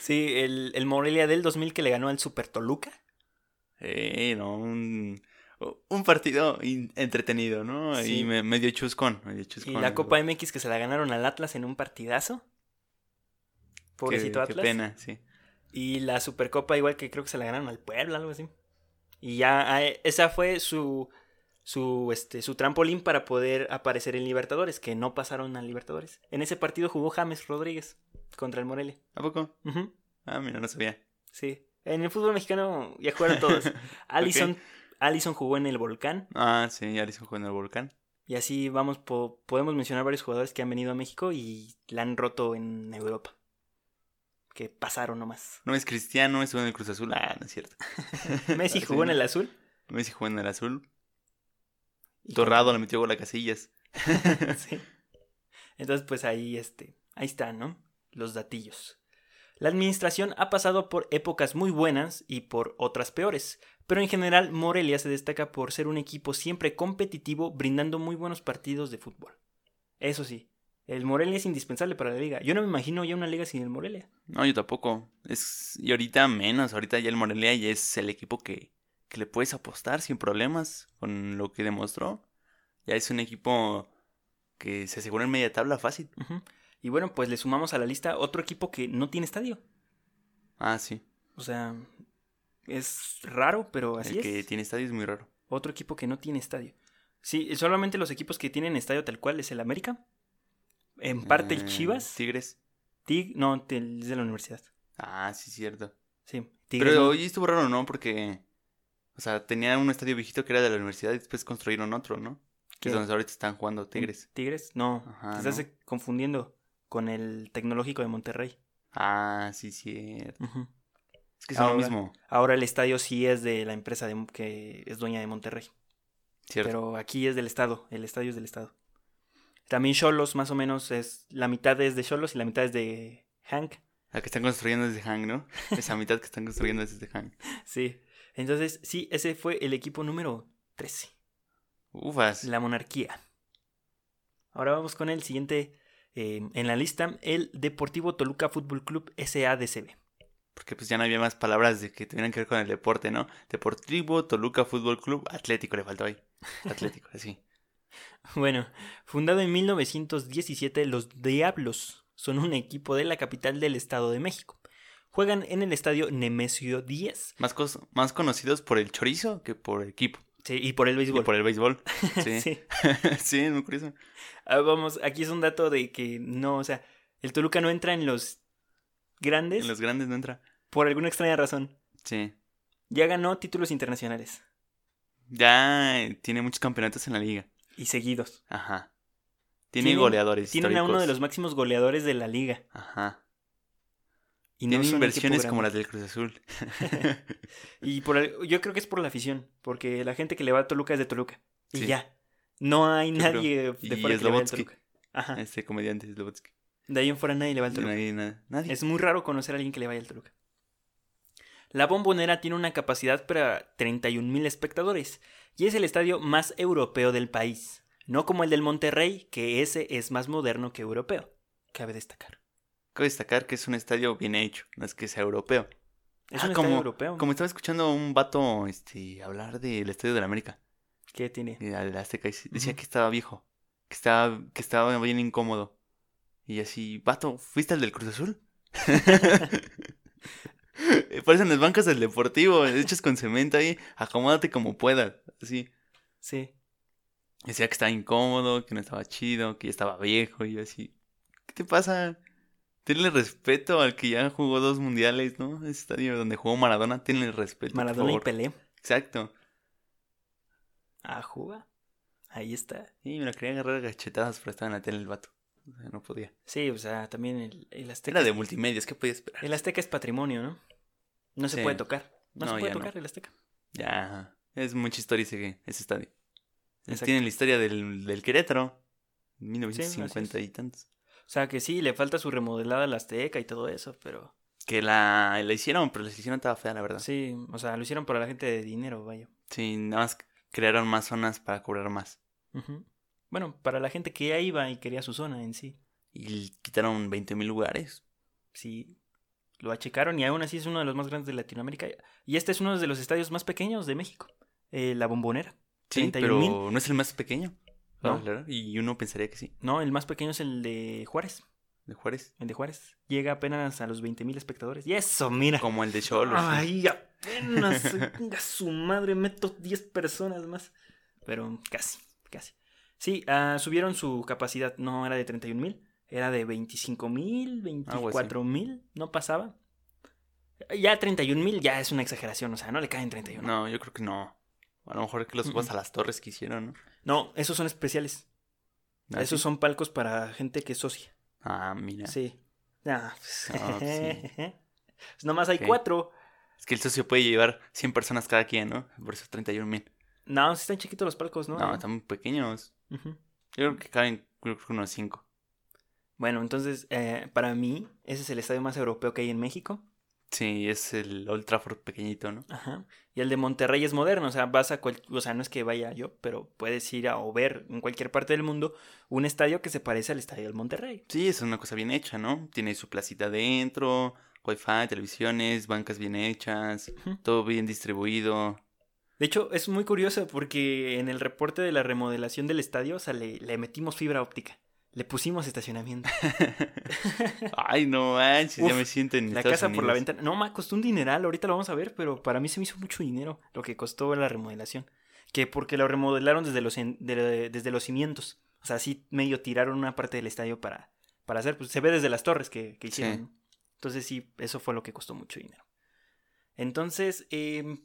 Sí, el, el Morelia del 2000 que le ganó al Super Toluca. Eh, no, un, un partido entretenido, ¿no? Sí. Y me, medio chuscón, medio Y chuscón. la Copa MX que se la ganaron al Atlas en un partidazo. Pobrecito Qué- Qué Atlas. pena, sí. Y la Supercopa igual que creo que se la ganaron al Puebla, algo así. Y ya ah, esa fue su su este su trampolín para poder aparecer en Libertadores, que no pasaron a Libertadores. En ese partido jugó James Rodríguez contra el Morelia. ¿A poco? Ujú, Ah, mira, no sabía. Sí. En el fútbol mexicano ya jugaron todos. Allison, Allison jugó en el Volcán. Ah, sí, Alison jugó en el volcán. Y así vamos, po- podemos mencionar varios jugadores que han venido a México y la han roto en Europa. Que pasaron nomás. No es cristiano, estuvo en el Cruz Azul. Ah, no es cierto. Messi jugó en el azul. Messi jugó en el azul. y Torrado le metió gol a Casillas. Sí. Entonces, pues ahí, este, ahí están, ¿no? Los datillos. La administración ha pasado por épocas muy buenas y por otras peores, pero en general Morelia se destaca por ser un equipo siempre competitivo, brindando muy buenos partidos de fútbol. Eso sí, el Morelia es indispensable para la liga. Yo no me imagino ya una liga sin el Morelia. No, yo tampoco. Es, y ahorita menos. Ahorita ya el Morelia ya es el equipo que, que le puedes apostar sin problemas con lo que demostró. Ya es un equipo que se asegura en media tabla fácil. Y bueno, pues le sumamos a la lista otro equipo que no tiene estadio. Ah, sí. O sea, es raro, pero así el es. que tiene estadio es muy raro. Otro equipo que no tiene estadio. Sí, solamente los equipos que tienen estadio tal cual es el América. En parte el Eh, Chivas. Tigres. Tig, no, es de la universidad. Ah, sí, cierto. Sí, Tigres. Pero hoy estuvo raro, ¿no? Porque, o sea, tenía un estadio viejito que era de la universidad y después construyeron otro, ¿no? Que es donde ahorita están jugando Tigres. Tigres, no. Ajá, te estás confundiendo con el tecnológico de Monterrey. Ah, sí, cierto. Es que son lo Ahora- mismo, Ahora el estadio sí es de la empresa de, que es dueña de Monterrey. ¿cierto? Pero aquí es del Estado. El estadio es del Estado. También Cholos, más o menos, es la mitad es de Cholos y la mitad es de Hank. La que están construyendo es de Hang, ¿no? Esa mitad que están construyendo es de Hang. Sí. Entonces, sí, ese fue el equipo número 13. Ufas. La monarquía. Ahora vamos con el siguiente eh, en la lista, el Deportivo Toluca Fútbol Club SADCB. Porque pues ya no había más palabras de que tuvieran que ver con el deporte, ¿no? Deportivo Toluca Fútbol Club Atlético le faltó ahí. Atlético, así. Bueno, fundado en 1917, los Diablos son un equipo de la capital del Estado de México. Juegan en el estadio Nemesio 10. Más, más conocidos por el chorizo que por el equipo. Sí, y por el Y béisbol. por el béisbol. Sí. Sí. sí, es muy curioso. Ah, vamos, aquí es un dato de que no, o sea, el Toluca no entra en los grandes En los grandes no entra. por alguna extraña razón. Sí. Ya ganó títulos internacionales Ya eh, tiene muchos campeonatos en la liga. y seguidos. Ajá. Tiene goleadores Tienen a históricos. uno de los máximos goleadores de la liga. Ajá. Y no son inversiones como las del Cruz Azul. Y por el- yo creo que es por la afición, porque la gente que le va a Toluca es de Toluca. Y Sí. ya. No hay Yo nadie de Y fuera que le al Slobodsky. Toluca. Ajá. Este comediante Slobodsky. De ahí en fuera nadie le va al Toluca. Nadie, nada- nadie. Es muy raro conocer a alguien que le vaya al Toluca. La bombonera tiene una capacidad para 31.000 espectadores y es el estadio más europeo del país. No como el del Monterrey, que ese es más moderno que europeo. Cabe destacar. Cabe destacar que es un estadio bien hecho, no es que sea europeo. Es Ah, un como, estadio europeo. Como estaba escuchando a un vato este, hablar del Estadio de la América, ¿Qué tiene? la Azteca, decía que estaba viejo, que estaba, que estaba bien incómodo. Y así, vato, ¿fuiste al del Cruz Azul? Parecen las bancas del Deportivo, hechas con cemento ahí, acomódate como puedas, así. Sí. Decía que estaba incómodo, que no estaba chido, que ya estaba viejo, y yo así, ¿qué te pasa? Tenle respeto al que ya jugó dos mundiales, ¿no? Ese estadio donde jugó Maradona, tenle respeto. por Maradona y. Pelé. Exacto. Ah, juga. Ahí está. Y me la quería agarrar gachetadas, pero estaba en la tele el vato. O sea, no podía. Sí, o sea, también el, el Azteca. Era de multimedios, ¿qué podía esperar? El Azteca es patrimonio, ¿no? No se puede tocar. No, No, se puede no. tocar el Azteca. Ya, es mucha historia ese, ese estadio. Exacto. Tiene la historia del, del Querétaro, así 1950 y tantos. O sea, que sí, le falta su remodelada al Azteca y todo eso, pero Que la, la hicieron, pero la hicieron estaba fea, la verdad. sí, o sea, lo hicieron para la gente de dinero, vaya. Sí, nada más crearon más zonas para cobrar más. Bueno, para la gente que ya iba y quería su zona en sí. Y quitaron 20 mil lugares. Sí, lo achecaron y aún así es uno de los más grandes de Latinoamérica. Y este es uno de los estadios más pequeños de México, eh, la Bombonera. Sí, 31,000. pero no es el más pequeño. No. Ah, claro, Y uno pensaría que sí, No, el más pequeño es el de Juárez. de Juárez. El de Juárez. Llega apenas a los 20.000 espectadores. Y eso, mira. Como el de Cholos. sí. Ay, apenas. Venga, su madre, meto 10 personas más. Pero casi, casi. Sí, ah, subieron su capacidad. No era de 31 mil, era de 25 mil, Algo 24 mil. No pasaba. Ya 31 mil ya es una exageración. O sea, no le caen 31. No, No, yo creo que no. A lo mejor que los subas a las torres que hicieron, ¿no? No esos son especiales. ¿Ah, esos sí? son palcos para gente que es socia. Ah, mira. Sí. Ah, pues, sí. nomás hay cuatro. Es que el socio puede llevar 100 personas cada quien, ¿no? Por eso 31 mil. No, sí están chiquitos los palcos, ¿no? No, están muy pequeños. Yo creo que caben creo que unos 5. Bueno, entonces, eh, para mí, ese es el estadio más europeo que hay en México. Sí, es el Old Trafford pequeñito, ¿no? Ajá. Y el de Monterrey es moderno, o sea, vas a cual- o sea, no es que vaya yo, pero puedes ir a o ver en cualquier parte del mundo un estadio que se parece al estadio del Monterrey. Sí, es una cosa bien hecha, ¿no? Tiene su placita adentro, wifi, televisiones, bancas bien hechas, todo bien distribuido. De hecho, es muy curioso porque en el reporte de la remodelación del estadio, o sea, le, le metimos fibra óptica. Le pusimos estacionamiento. Ay, no manches, ya Uf, me siento en La Estados casa por la ventana. No, ma, costó un dineral, ahorita lo vamos a ver, pero para mí se me hizo mucho dinero lo que costó la remodelación. Que porque lo remodelaron desde los, en- de- desde los cimientos. O sea, sí medio tiraron una parte del estadio para, para hacer. Pues se ve desde las torres que, que hicieron. Sí. ¿no? Entonces sí, eso fue lo que costó mucho dinero. Entonces, em,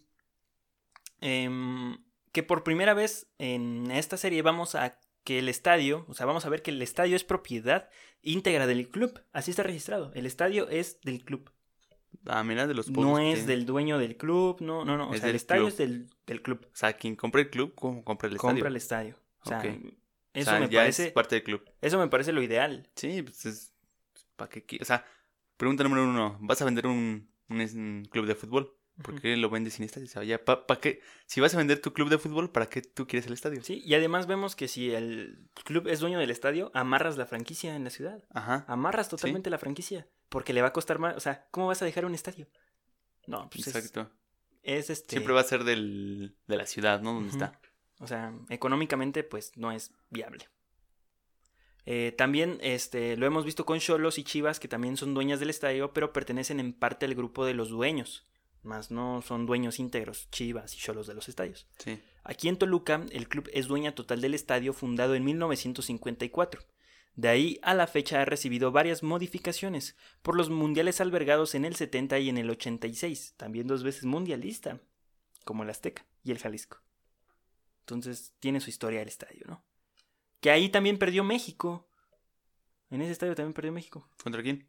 em, que por primera vez en esta serie vamos a que el estadio, o sea, vamos a ver que el estadio es propiedad íntegra del club. Así está registrado. El estadio es del club. Ah, mira, de los No es tienen. del dueño del club, no, no, no. O Es sea, el estadio club. es del, del club. O sea, quien compra el club, ¿cómo compra el Compra estadio? el estadio. O sea, eso o sea, me ya parece. es parte del club. Eso me parece lo ideal. Sí, pues es... ¿Para qué? O sea, pregunta número uno. ¿Vas a vender un, un club de fútbol? ¿Por qué lo vendes sin estadio? Ya, ¿pa, pa qué? Si vas a vender tu club de fútbol, ¿para qué tú quieres el estadio? Sí, y además vemos que si el club es dueño del estadio, amarras la franquicia en la ciudad. Ajá. Amarras totalmente la franquicia. Porque le va a costar más. O sea, ¿cómo vas a dejar un estadio? No, pues es, Exacto. es este. Siempre va a ser del, de la ciudad, ¿no? Donde está. O sea, económicamente, pues no es viable. Eh, también este, lo hemos visto con Cholos y Chivas, que también son dueñas del estadio, pero pertenecen en parte al grupo de los dueños. Más no son dueños íntegros, Chivas y Cholos de los estadios. Sí. Aquí en Toluca, el club es dueña total del estadio fundado en 1954. De ahí a la fecha ha recibido varias modificaciones por los mundiales albergados en el 70 y en el 86, también dos veces mundialista, como el Azteca y el Jalisco. Entonces tiene su historia el estadio, ¿no? Que ahí también perdió México. En ese estadio también perdió México. ¿Contra quién?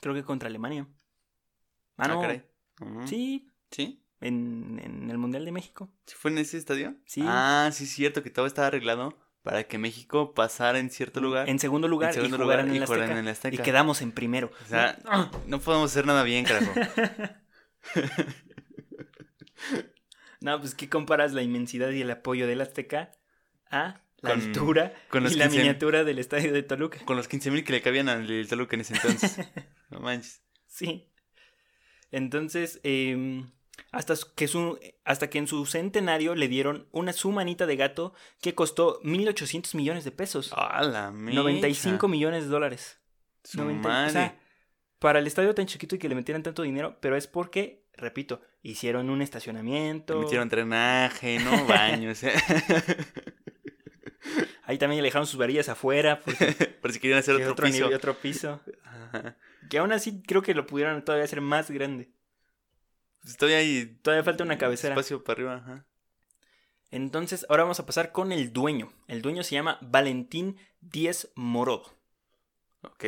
Creo que contra Alemania. Ah, no. caray. Sí, ¿Sí? en, en el Mundial de México. ¿Sí fue en ese estadio? Sí. Ah, sí, es cierto que todo estaba arreglado para que México pasara en cierto lugar. En segundo lugar, en segundo y lugar en y el jugaran Azteca. en el Azteca. Y quedamos en primero. O sea, no podemos hacer nada bien, carajo. No, pues ¿qué comparas la inmensidad y el apoyo del Azteca a la Con- altura con los y la 15 miniatura del estadio de Toluca? Con los 15.000 que le cabían al Toluca en ese entonces. No manches. Sí. Entonces, eh, hasta que su, hasta que en su centenario le dieron una su manita de gato que costó 1.800 millones de pesos. ¡Ah, la mecha! 95 millones de dólares. Su 90 madre. o sea, para el estadio tan chiquito y que le metieran tanto dinero, pero es porque, repito, hicieron un estacionamiento. Le metieron drenaje, ¿no? Baños. ¿eh? Ahí también le dejaron sus varillas afuera. Porque Por si querían hacer otro, otro piso. nivel, otro piso. Ajá. Que aún así creo que lo pudieron todavía hacer más grande. Pues todavía hay Todavía falta una cabecera. espacio para arriba. Ajá. Entonces, ahora vamos a pasar con el dueño. El dueño se llama Valentín Díez Morodo, Ok.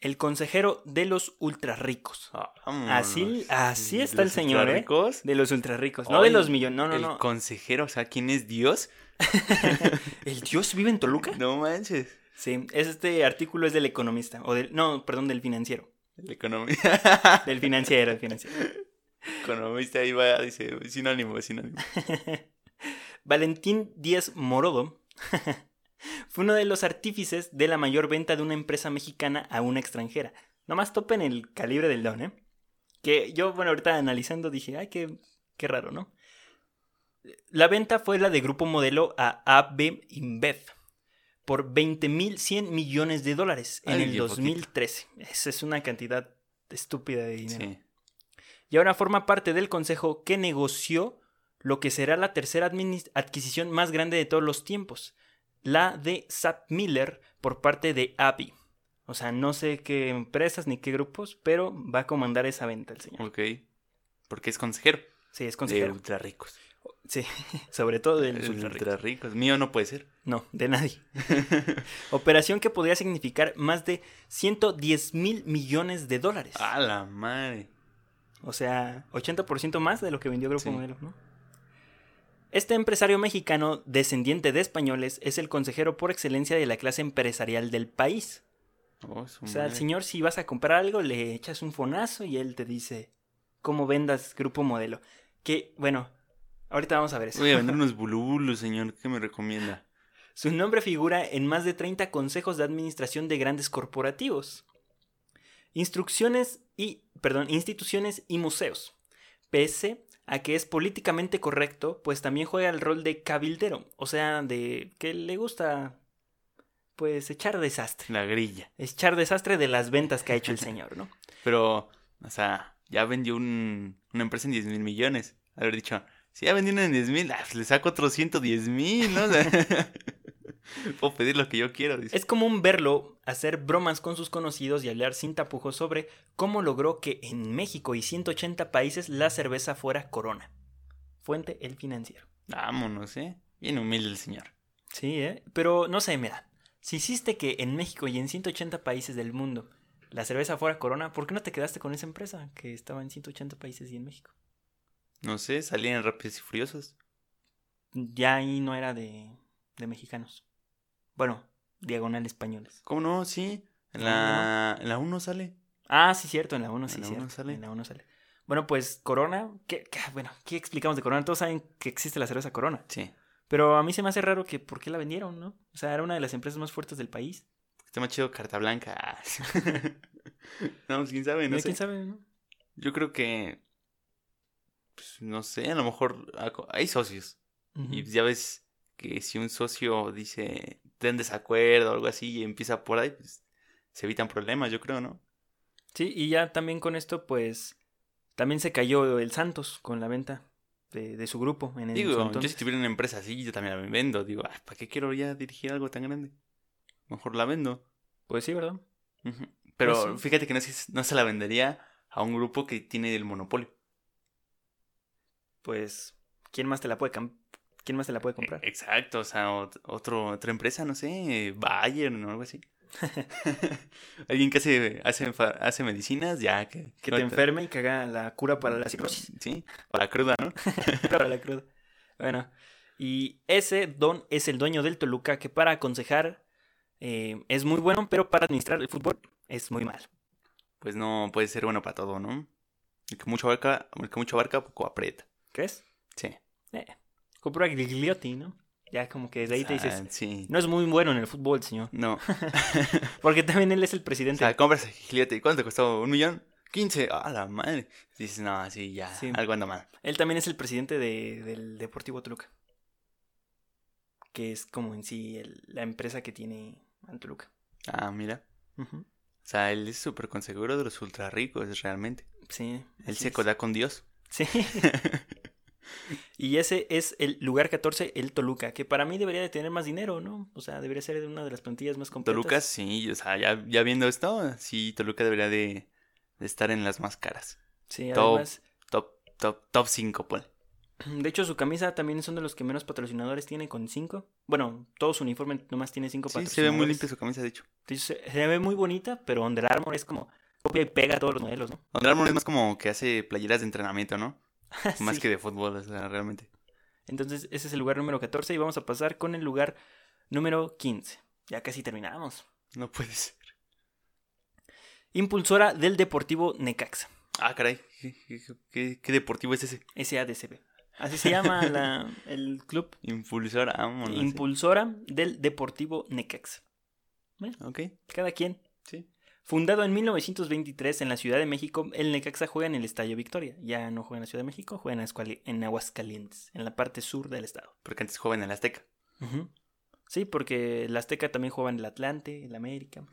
el consejero de los ultrarricos. Vámonos. Así- así ¿De está el señor, ¿eh? De los ultrarricos, no de los millones. No, no, el no. consejero, o sea, ¿quién es Dios? ¿El dios vive en Toluca? No manches. Sí, este artículo es del economista. O del. No, perdón, del financiero. El economista. Del financiero, el financiero. economista ahí va, dice, sinónimo, sinónimo. Valentín Díaz Morodo fue uno de los artífices de la mayor venta de una empresa mexicana a una extranjera. Nomás topen el calibre del don, ¿eh? Que yo, bueno, ahorita analizando dije, ay, qué, qué raro, ¿no? La venta fue la de Grupo Modelo a AB InBev por 20.100 millones de dólares en Ay, el qué poquito. 2013. Esa es una cantidad estúpida de dinero Sí. y ahora forma parte del consejo que negoció lo que será la tercera adquisición más grande de todos los tiempos, la de Sap Miller por parte de ABI. O sea, no sé qué empresas ni qué grupos, pero va a comandar esa venta el señor. Ok. Porque es consejero. Sí, es De consejero. ultra ricos. Sí, sobre todo de los ultra ricos. Ultra ricos. Mío no puede ser. No, de nadie. Operación que podría significar más de 110 mil millones de dólares. A la madre. O sea, 80% más de lo que vendió Grupo Sí. Modelo, ¿no? Este empresario mexicano, descendiente de españoles, es el consejero por excelencia de la clase empresarial del país. Oh, O sea, al madre. señor, si vas a comprar algo, le echas un fonazo y él te dice cómo vendas Grupo Modelo. Que, bueno, ahorita vamos a ver eso. Voy a vender unos bululus, señor. ¿Qué me recomienda? Su nombre figura en más de 30 consejos de administración de grandes corporativos. Instrucciones y, perdón, instituciones y museos. Pese a que es políticamente correcto, pues también juega el rol de cabildero, o sea, de que le gusta pues echar desastre. La grilla. Echar desastre de las ventas que ha hecho el señor, ¿no? Pero, o sea, ya vendió un- una empresa en 10 mil millones. Haber dicho, si ya vendió una en 10 mil, ah, pues le saco otros 110 mil, ¿no? O sea, puedo pedir lo que yo quiero. Dice. Es común verlo hacer bromas con sus conocidos y hablar sin tapujos sobre cómo logró que en México y 180 países la cerveza fuera corona. Fuente El Financiero. Vámonos, ¿eh? Bien humilde el señor. Sí, ¿eh? Pero no sé, mira. Si hiciste que en México y en 180 países del mundo la cerveza fuera corona, ¿por qué no te quedaste con esa empresa que estaba en 180 países y en México? No sé, salían rápidos y furiosos. Ya ahí no era de, de mexicanos. Bueno, diagonal españoles. ¿Cómo no? Sí. En No, la, en la 1 sale. Ah, sí, cierto, en la 1 sí, En la cierto. uno sale. En la 1 sale. Bueno, pues Corona, ¿qué, qué- bueno, ¿qué explicamos de Corona? Todos saben que existe la cerveza Corona. Sí. Pero a mí se me hace raro que por qué la vendieron, ¿no? O sea, era una de las empresas más fuertes del país. Está más chido carta blanca. Ah, no, pues quién sabe, no Mira, sé. ¿Quién sabe, no? Yo creo que. Pues, no sé, a lo mejor hay socios. Y ya ves que si un socio dice, ten desacuerdo o algo así y empieza por ahí, pues se evitan problemas, yo creo, ¿no? Sí, y ya también con esto, pues, también se cayó el Santos con la venta de, de su grupo. En el, Digo, yo si tuviera una empresa así, yo también la vendo. Digo, "Ay, ¿para qué quiero ya dirigir algo tan grande? Mejor la vendo. Pues sí, ¿verdad? Pero Pues sí. fíjate que no, no se la vendería a un grupo que tiene el monopolio. Pues, ¿quién más te la puede, ¿quién más te la puede comprar? Exacto, o sea, ot- otro, otra empresa, no sé, Bayern o algo así. Alguien que hace, hace, hace medicinas, ya que... Que no te enferme y que haga la cura para la cirrosis. Sí, para cruda, ¿no? para la cruda. Bueno, y ese don es el dueño del Toluca que para aconsejar eh, es muy bueno, pero para administrar el fútbol es muy mal. Pues no puede ser bueno para todo, ¿no? El que mucho abarca, el que mucho abarca, poco aprieta. ¿Crees? Sí. Eh, compró a Gigliotti, ¿no? Ya como que desde ahí te O dices, Sí. no es muy bueno en el fútbol, señor. No. Porque también él es el o presidente. sea, compras a Gigliotti. ¿Cuánto te costó? ¿Un millón? ¿15? ¡Ah, la madre! Dices, no, sí, ya. Sí. Algo anda mal. Él también es el presidente de- del Deportivo Toluca. Que es como en sí el- la empresa que tiene Toluca. Ah, mira. O sea, él es súper conseguro de los ultra ricos, realmente. Sí. Él se coda con Dios. Sí. Y ese es el lugar 14, el Toluca, que para mí debería de tener más dinero, ¿no? O sea, debería ser una de las plantillas más completas. Toluca, sí, o sea, ya, ya viendo esto, sí, Toluca debería de, de estar en las más caras. Sí, Top. además. Top, top, top 5, pues. De hecho, su camisa también son de los que menos patrocinadores tiene con 5. Bueno, todo su uniforme nomás tiene 5 Sí, patrocinadores. se ve muy limpia su camisa, de hecho. Entonces, Se, se ve muy bonita, pero Under Armour es como copia y pega todos los modelos, ¿no? Under Armour es más como que hace playeras de entrenamiento, ¿no? Más que de fútbol, o sea, realmente. Entonces, ese es el lugar número 14 y vamos a pasar con el lugar número 15. Ya casi terminamos. No puede ser. Impulsora del Deportivo Necaxa. Ah, caray. ¿Qué, qué- deportivo es ese? SADCB. Así se llama la- el club. Impulsor, vámonos. Impulsora del Deportivo Necaxa. Ok, Cada quien. sí. Fundado en 1923 en la Ciudad de México, el Necaxa juega en el Estadio Victoria. Ya no juega en la Ciudad de México, juega en, Aguascalientes, en la parte sur del estado. Porque antes jugaba en el Azteca. Sí, porque el Azteca también jugaba en el Atlante, el América.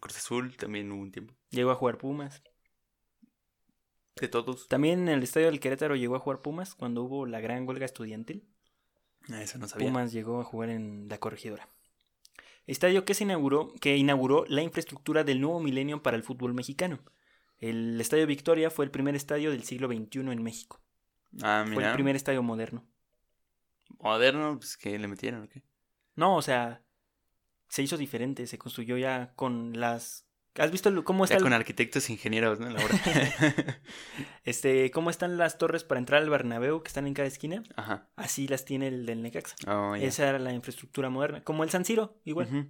Cruz Azul también hubo un tiempo. Llegó a jugar Pumas. De todos. También en el Estadio del Querétaro llegó a jugar Pumas cuando hubo la gran huelga estudiantil. Ah, Eso no sabía. Pumas llegó a jugar en la corregidora. Estadio que se inauguró, que inauguró la infraestructura del nuevo milenio para el fútbol mexicano. El Estadio Victoria fue el primer estadio del siglo XXI en México. Ah, Fue mira. el primer estadio moderno. Moderno, pues que le metieron, ¿o qué? No, o sea, se hizo diferente, se construyó ya con las... ¿Has visto cómo está el- con arquitectos e ingenieros, ¿no? La obra. este, cómo están las torres para entrar al Bernabéu que están en cada esquina? Ajá. Así las tiene el del Necaxa. Oh, ya. Esa era la infraestructura moderna, como el San Siro, igual, Ujú.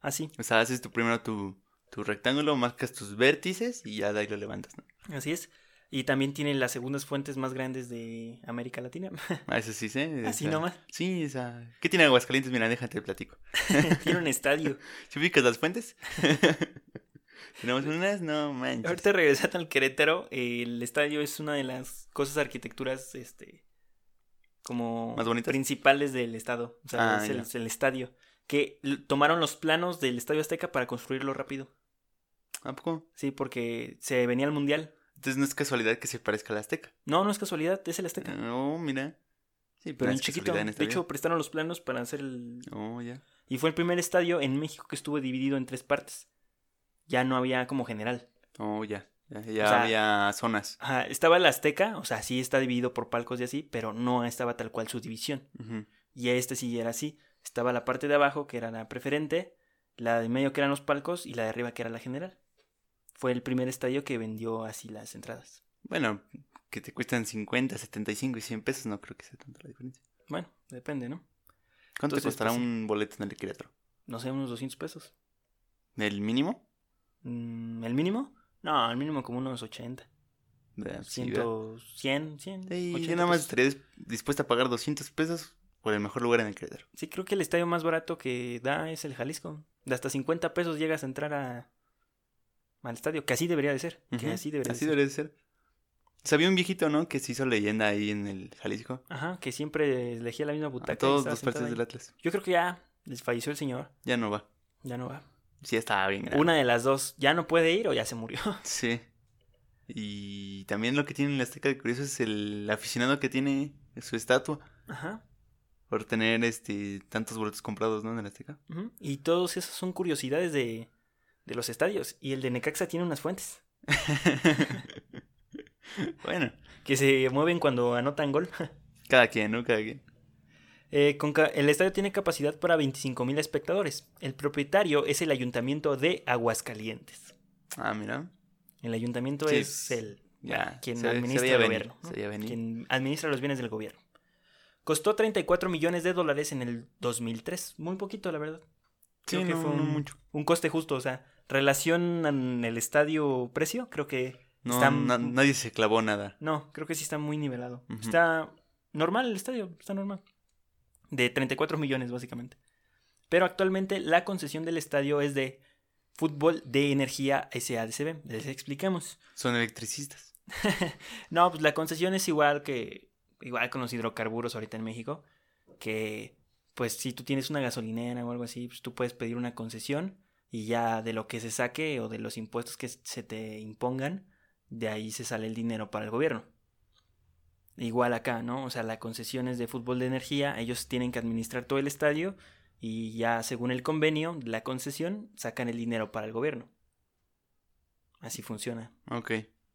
así. O sea, haces tu primero tu, tu rectángulo, marcas tus vértices y ya de ahí lo levantas, ¿no? Así es. Y también tiene las segundas fuentes más grandes de América Latina. Ah, eso sí sé. Así o sea, nomás. Sí, o sea. ¿Qué tiene Aguascalientes? Mira, déjate te platico. tiene un estadio. ¿Sí ubicas las fuentes? Tenemos unas, no manches. Ahorita regresando al Querétaro, el estadio es una de las cosas arquitecturas, este, como ¿Más bonitas? principales del estado. O sea, Ah, es, el, es el estadio. Que tomaron los planos del Estadio Azteca para construirlo rápido. ¿A poco? Sí, porque se venía al Mundial. Entonces no es casualidad que se parezca al Azteca. No, no es casualidad, es el Azteca. No, mira. Sí, pero no en chiquito. en De hecho, prestaron los planos para hacer el... Oh, ya. Y fue el primer estadio en México que estuvo dividido en tres partes. Ya no había como general. Oh, ya. Ya, ya O sea, había zonas. Ajá, estaba el Azteca, o sea, sí está dividido por palcos y así, pero no estaba tal cual su división. Y este sí era así. Estaba la parte de abajo, que era la preferente, la de medio, que eran los palcos, y la de arriba, que era la general. Fue el primer estadio que vendió así las entradas. Bueno, que te cuestan 50, 75 y 100 pesos, no creo que sea tanta la diferencia. Bueno, depende, ¿no? ¿Cuánto Entonces, costará pues, un boleto en el Querétaro? No sé, unos 200 pesos. ¿El mínimo? Mm, ¿El mínimo? No, el mínimo como unos 80. Eh, sí, ¿verdad? 100, 100, 100. Sí, 80 yo nada más estaría dis- dispuesta a pagar 200 pesos por el mejor lugar en el Querétaro. Sí, creo que el estadio más barato que da es el Jalisco. De hasta 50 pesos llegas a entrar a, al estadio, que así debería de ser. Que así debería Así de ser. debería de ser. Sabía un viejito, ¿no? Que se hizo leyenda ahí en el Jalisco. Ajá, que siempre elegía la misma butaca. A todos los partidos del Atlas. Yo creo que ya desfalleció el señor. Ya no va. Ya no va. Sí, estaba bien grande. Una de las dos ya no puede ir o ya se murió. Sí. Y también lo que tiene en la Azteca de curioso es el aficionado que tiene su estatua Ajá. por tener este tantos boletos comprados, ¿no? En el Azteca. Y todos esos son curiosidades de, de los estadios. Y el de Necaxa tiene unas fuentes bueno, que se mueven cuando anotan gol. cada quien, ¿no? Cada quien. Eh, con el estadio tiene capacidad para 25.000 espectadores. El propietario es el ayuntamiento de Aguascalientes. Ah, mira. El ayuntamiento Sí, es el Ya. quien se- se administra el venir, gobierno. Quien administra los bienes del gobierno. Costó 34 millones de dólares en el 2003. Muy poquito, la verdad. Sí, Creo que no, fue no un, mucho. un coste justo. O sea, relación en el estadio-precio, creo que No, está... na- nadie se clavó nada. No, creo que sí está muy nivelado. Está normal el estadio, está normal. De 34 millones, básicamente. Pero actualmente la concesión del estadio es de Fútbol de Energía SADCB. Les explicamos. Son electricistas. No, pues la concesión es igual que. Igual con los hidrocarburos ahorita en México. Que, pues, si tú tienes una gasolinera o algo así, pues tú puedes pedir una concesión. Y ya de lo que se saque o de los impuestos que se te impongan, de ahí se sale el dinero para el gobierno. Igual acá, ¿no? O sea, la concesión es de fútbol de energía. Ellos tienen que administrar todo el estadio. Y ya según el convenio, la concesión, sacan el dinero para el gobierno. Así funciona. Ok,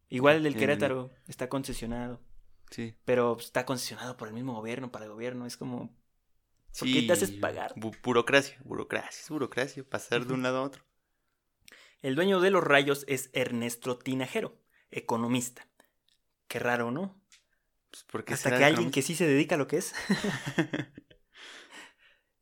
Igual el del. Querétaro está concesionado, sí. pero está concesionado por el mismo gobierno, para el gobierno. Es como, ¿Por Sí, qué te haces pagar? bu- burocracia, burocracia, es burocracia, pasar de un lado a otro. el dueño de los rayos es Ernesto Tinajero, economista. Qué raro, ¿no? Pues, ¿por qué Hasta que alguien que sí se dedica a lo que es.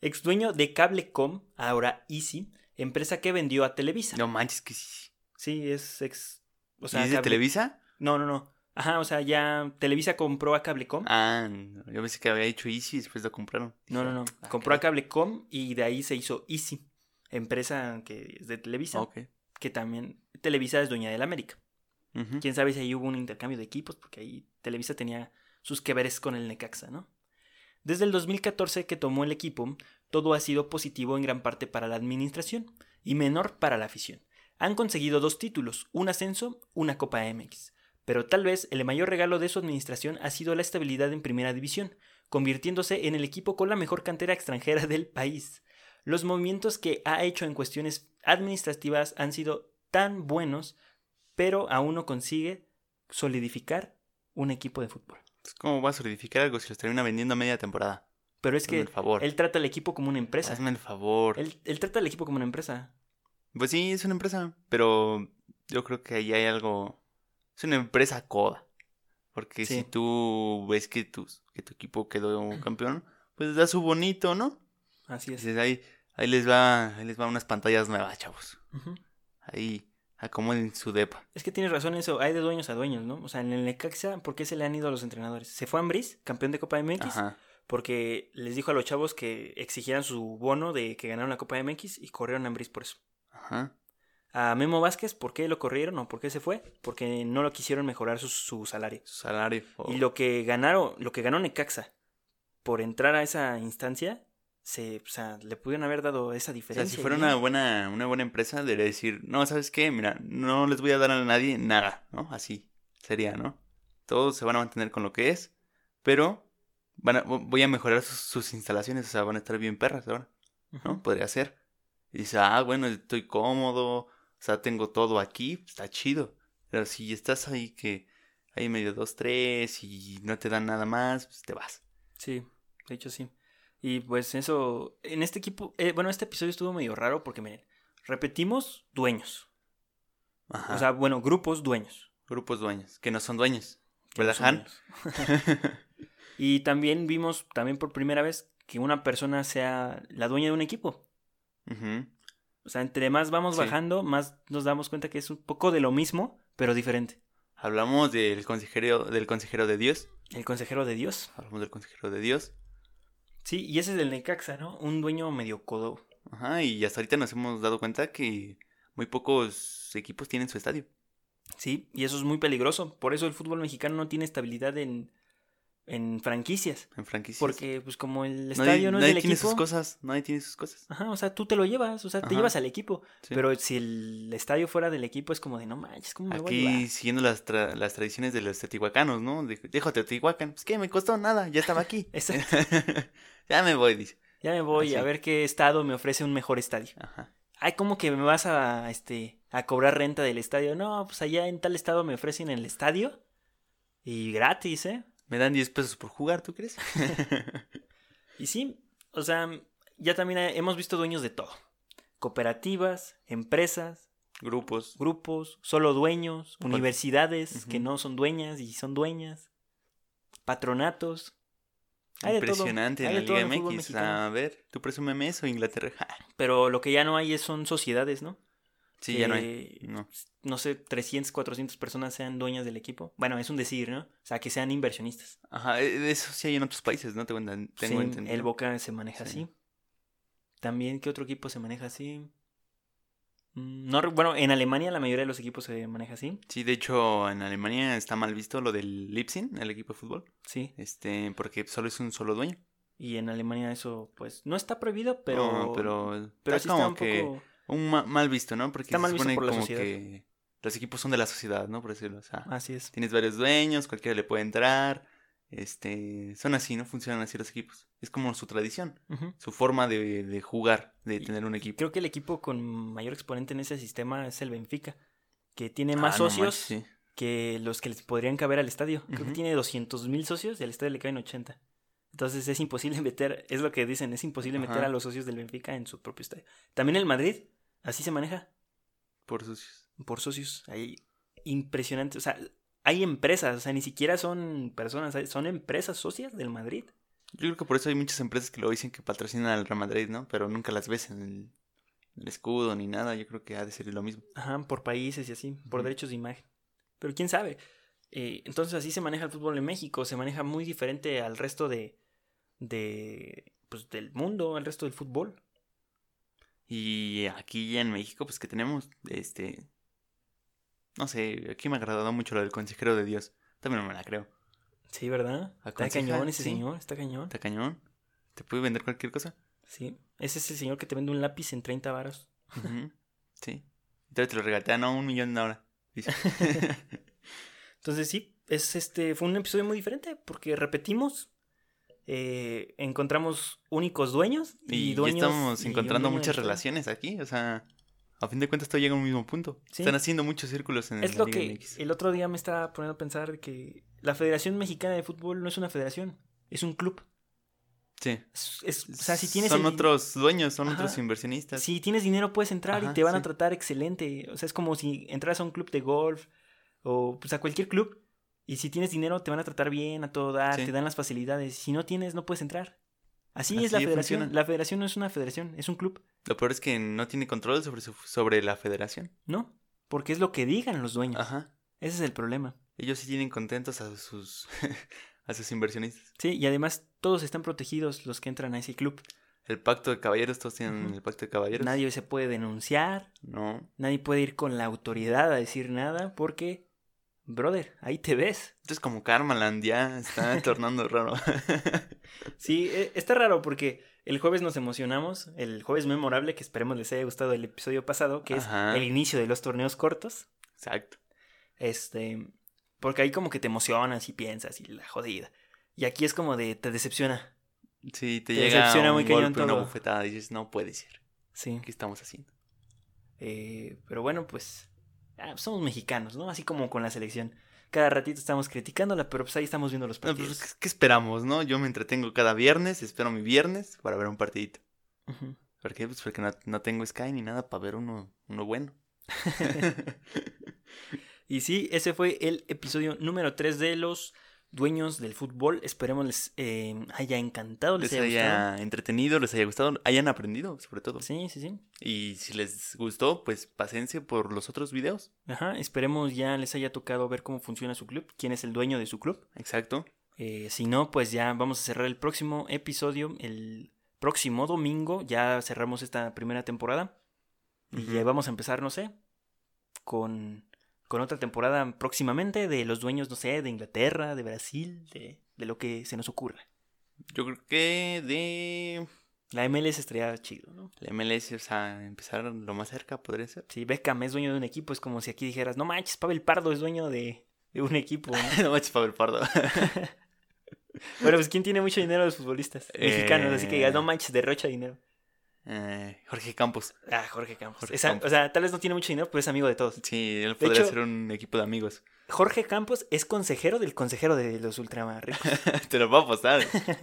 Ex dueño de Cablecom, ahora Easy, empresa que vendió a Televisa. No manches, que sí. Sí, es ex... O ¿Y sea, es de Cable- Televisa? No, no, no. Ajá, o sea, ya Televisa compró a Cablecom. Ah, no, yo pensé que había hecho Easy y después lo compraron. No, no, no. Ah, Compró a. Cablecom y de ahí se hizo Easy, empresa que es de Televisa, Ok. que también Televisa es dueña del América. Quién sabe si ahí hubo un intercambio de equipos, porque ahí Televisa tenía sus que veres con el Necaxa, ¿no? Desde el 2014 que tomó el equipo, todo ha sido positivo en gran parte para la administración y menor para la afición. Han conseguido dos títulos, un ascenso, una Copa MX. Pero tal vez el mayor regalo de su administración ha sido la estabilidad en primera división, convirtiéndose en el equipo con la mejor cantera extranjera del país. Los movimientos que ha hecho en cuestiones administrativas han sido tan buenos, pero aún no consigue solidificar un equipo de fútbol. Entonces, ¿Cómo va a solidificar algo si los termina vendiendo a media temporada? Pero es que el favor. él trata al equipo como una empresa. Hazme el favor. Él, él trata al equipo como una empresa. Pues sí, es una empresa, pero yo creo que ahí hay algo... Es una empresa coda. Porque Sí. si tú ves que tu, que tu equipo quedó campeón, pues da su bonito, ¿no? Así es. Dices, ahí, ahí les va, ahí les va unas pantallas nuevas, chavos. Ahí acomoden su depa. Es que tienes razón eso, hay de dueños a dueños, ¿no? O sea, en el Necaxa, ¿por qué se le han ido a los entrenadores? Se fue a Ambris, campeón de Copa MX, Ajá. porque les dijo a los chavos que exigieran su bono de que ganaron la Copa MX y corrieron a Ambris por eso. Ajá. A Memo Vázquez, ¿por qué lo corrieron o por qué se fue? Porque no lo quisieron mejorar su, su salario. Su salario. oh, Y lo que ganaron, lo que ganó Necaxa por entrar a esa instancia, se, o sea, le pudieron haber dado esa O sea, diferencia. si fuera una buena, una buena empresa, debería decir, no, ¿sabes qué? Mira, no les voy a dar a nadie nada, ¿no? Así sería, ¿no? Todos se van a mantener con lo que es, pero van a- voy a mejorar sus, sus instalaciones, o sea, van a estar bien perras ahora, ¿no? Podría ser. Y dice, ah, bueno, estoy cómodo, o sea, tengo todo aquí, está chido. Pero si estás ahí que hay medio dos, tres y no te dan nada más, pues te vas. Sí, de hecho sí. Y pues eso, en este equipo, eh, bueno, este episodio estuvo medio raro porque miren, repetimos dueños. Ajá. O sea, bueno, grupos dueños. grupos dueños, que no son dueños. no ¿Verdad, son Han? dueños. y también vimos, también por primera vez, que una persona sea la dueña de un equipo. O sea, entre más vamos Sí. bajando, más nos damos cuenta que es un poco de lo mismo, pero diferente. Hablamos del consejero, del consejero de Dios. El consejero de Dios. Hablamos del consejero de Dios. Sí, y ese es el Necaxa, ¿no? Un dueño medio codo. Ajá, y hasta ahorita nos hemos dado cuenta que muy pocos equipos tienen su estadio. Sí, y eso es muy peligroso. Por eso el fútbol mexicano no tiene estabilidad en, en franquicias. En franquicias. Porque, pues, como el nadie, estadio no es nadie del tiene equipo. sus cosas. Nadie tiene sus cosas. Ajá, o sea, tú te lo llevas, o sea, te Ajá. llevas al equipo. Sí. Pero si el estadio fuera del equipo es como de no manches, ¿cómo me voy a Aquí llevar? siguiendo las, tra- las tradiciones de los teotihuacanos, ¿no? De- Dejo Teotihuacán. Pues que me costó nada, ya estaba aquí. Exacto. ya me voy, dice. Ya me voy Así. a ver qué estado me ofrece un mejor estadio. Ajá. Ay, ¿cómo que me vas a, este, a cobrar renta del estadio? No, pues allá en tal estado me ofrecen el estadio. Y gratis, ¿eh? Me dan 10 pesos por jugar, ¿tú crees? Y sí, o sea, ya también hemos visto dueños de todo. Cooperativas, empresas, Grupos. grupos, solo dueños, universidades que no son dueñas y son dueñas, patronatos. Hay de todo, Impresionante hay en de la todo Liga en el fútbol MX. A ver, tú presúmeme eso, Inglaterra. Pero lo que ya no hay es- son sociedades, ¿no? Sí, ya no hay. No. no sé, 300, 400 personas sean dueñas del equipo. Bueno, es un decir, ¿no? O sea, que sean inversionistas. Ajá, de eso sí hay en otros países, ¿no? Tengo, tengo Sí, entendido. el Boca se maneja Sí. así. También, ¿qué otro equipo se maneja así? Mm, No, bueno, en Alemania la mayoría de los equipos se maneja así. Sí, de hecho, en Alemania está mal visto lo del Leipzig, el equipo de fútbol. Sí. Este, porque solo es un solo dueño. Y en Alemania eso, pues, no está prohibido, pero. No, pero, pero sí como está un que poco. Un ma- mal visto, ¿no? Porque Está se mal visto supone por la como sociedad. que los equipos son de la sociedad, ¿no? Por decirlo. O sea, Así es. tienes varios dueños, cualquiera le puede entrar. Este, son así, ¿no? Funcionan así los equipos. Es como su tradición, su forma de, de jugar, de Y tener un equipo. Creo que el equipo con mayor exponente en ese sistema es el Benfica, que tiene Ah, más no socios manches, sí. que los que les podrían caber al estadio. Creo que tiene 200 mil socios y al estadio le caben 80. Entonces es imposible meter, es lo que dicen, es imposible meter a los socios del Benfica en su propio estadio. También el Madrid, así se maneja, Por sucios. por socios. Hay impresionante, o sea, hay empresas, o sea, ni siquiera son personas, son empresas socias del Madrid. Yo creo que por eso hay muchas empresas que lo dicen que patrocinan al Real Madrid, ¿no? Pero nunca las ves en el, en el escudo ni nada. Yo creo que ha de ser lo mismo. Ajá, por países y así, por derechos de imagen. Pero quién sabe. Eh, entonces así se maneja el fútbol en México, se maneja muy diferente al resto de, de pues, del mundo, al resto del fútbol. Y aquí en México, pues que tenemos, este, no sé, aquí me ha agradado mucho lo del consejero de Dios. También no me la creo. Sí, ¿verdad? Está cañón ese sí. señor, está cañón. Está cañón. Te puede vender cualquier cosa. Sí, es ese señor que te vende un lápiz en 30 varos. Sí. Todavía te lo regatea, no, un millón de ahora. Dice. Entonces sí, es este fue un episodio muy diferente porque repetimos, eh, encontramos únicos dueños y, y ya dueños estamos encontrando muchas relaciones aquí. O sea, a fin de cuentas todo llega a un mismo punto. Sí. Están haciendo muchos círculos en Es la lo Liga que MX. el otro día me estaba poniendo a pensar que la Federación Mexicana de Fútbol no es una federación, es un club. Sí. Es- es- o sea, si tienes son el otros dueños, son Ajá. otros inversionistas. si tienes dinero puedes entrar y te van a tratar excelente. O sea, es como si entras a un club de golf o pues a cualquier club y si tienes dinero te van a tratar bien, a todo dar, Sí. te dan las facilidades. Si no tienes no puedes entrar. Así, es la federación. funciona. La federación no es una federación, es un club, Lo peor es que no tiene control sobre, su- sobre la federación. ¿no? Porque es lo que digan los dueños. Ajá. Ese es el problema. Ellos sí tienen contentos a sus a sus inversionistas. Sí, y además todos están protegidos los que entran a ese club. El pacto de caballeros, todos tienen el pacto de caballeros. Nadie se puede denunciar, No. nadie puede ir con la autoridad a decir nada porque, brother, ahí te ves. Esto es como Karmaland, ya está tornando raro. Sí, e- está raro porque el jueves nos emocionamos, el jueves memorable, que esperemos les haya gustado el episodio pasado, que Ajá. es el inicio de los torneos cortos. Exacto. Este, porque ahí como que te emocionas y piensas y la jodida. Y aquí es como de, te decepciona. Sí, te, Te llega decepciona un muy cañón golpe, una todo. bofetada y dices, no puede ser. Sí. ¿Qué estamos haciendo? Eh, pero bueno, pues ah, somos mexicanos, ¿no? Así como con la selección. Cada ratito estamos criticándola, pero pues ahí estamos viendo los No, partidos. pues, ¿qué, esperamos, no? Yo me entretengo cada viernes, espero mi viernes para ver un partidito. Ujú. ¿Por qué? Pues porque no, no tengo Sky ni nada para ver uno, uno bueno. Y sí, ese fue el episodio número 3 de los dueños del fútbol. Esperemos les eh, haya encantado, les, Les haya, haya entretenido, les haya gustado, hayan aprendido, sobre todo. Sí, sí, sí. Y si les gustó, pues pasense por los otros videos. Ajá, esperemos ya les haya tocado ver cómo funciona su club, quién es el dueño de su club. Exacto. Eh, si no, pues ya vamos a cerrar el próximo episodio, el próximo domingo, ya cerramos esta primera temporada. Y ya vamos a empezar, no sé, con, con otra temporada próximamente de los dueños, no sé, de Inglaterra, de Brasil, de, de lo que se nos ocurra. Yo creo que de La MLS estaría chido, ¿no? la MLS, o sea, empezar lo más cerca, podría ser. Si Beckham es dueño de un equipo, es como si aquí dijeras, no manches, Pavel Pardo es dueño de, de un equipo. ¿no? no manches, Pablo Pardo. Bueno, pues ¿quién tiene mucho dinero de los futbolistas? Mexicanos, así que digas, no Eh. manches, derrocha dinero. Eh, Jorge Campos. Ah, Jorge Campos. Jorge Esa- Campos. O sea, tal vez no tiene mucho dinero, pero es amigo de todos. Sí, él podría hecho- ser un equipo de amigos. Jorge Campos es consejero del consejero de los ultra ricos. Te lo puedo apostar.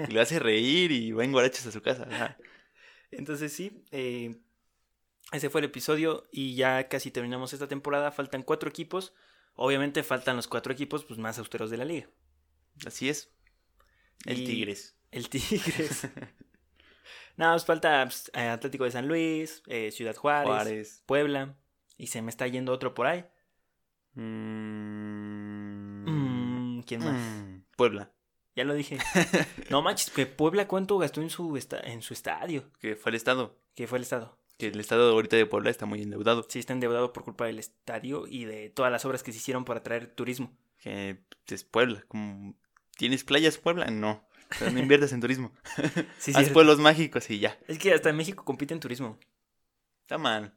Y lo hace reír y va en guarachas a su casa. Ajá. Entonces sí, eh, ese fue el episodio y ya casi terminamos esta temporada. Faltan cuatro equipos. Obviamente faltan los cuatro equipos pues, más austeros de la liga. Así es. El Y- Tigres. El Tigres. Nada, nos falta pues, eh, Atlético de San Luis, eh, Ciudad Juárez, Juárez. Puebla. Y se me está yendo otro por ahí. Mm. Mm, ¿Quién más? Mm. Puebla. Ya lo dije. No manches, que Puebla cuánto gastó en su, en su estadio. Que fue el estado. Que fue el estado. Que el estado ahorita de Puebla está muy endeudado. Sí, está endeudado por culpa del estadio y de todas las obras que se hicieron para atraer turismo. Que es Puebla. Como... ¿Tienes playas Puebla? No. O sea, no inviertes en turismo. Sí, Haz pueblos mágicos y ya. Es que hasta en México compite en turismo. Está mal.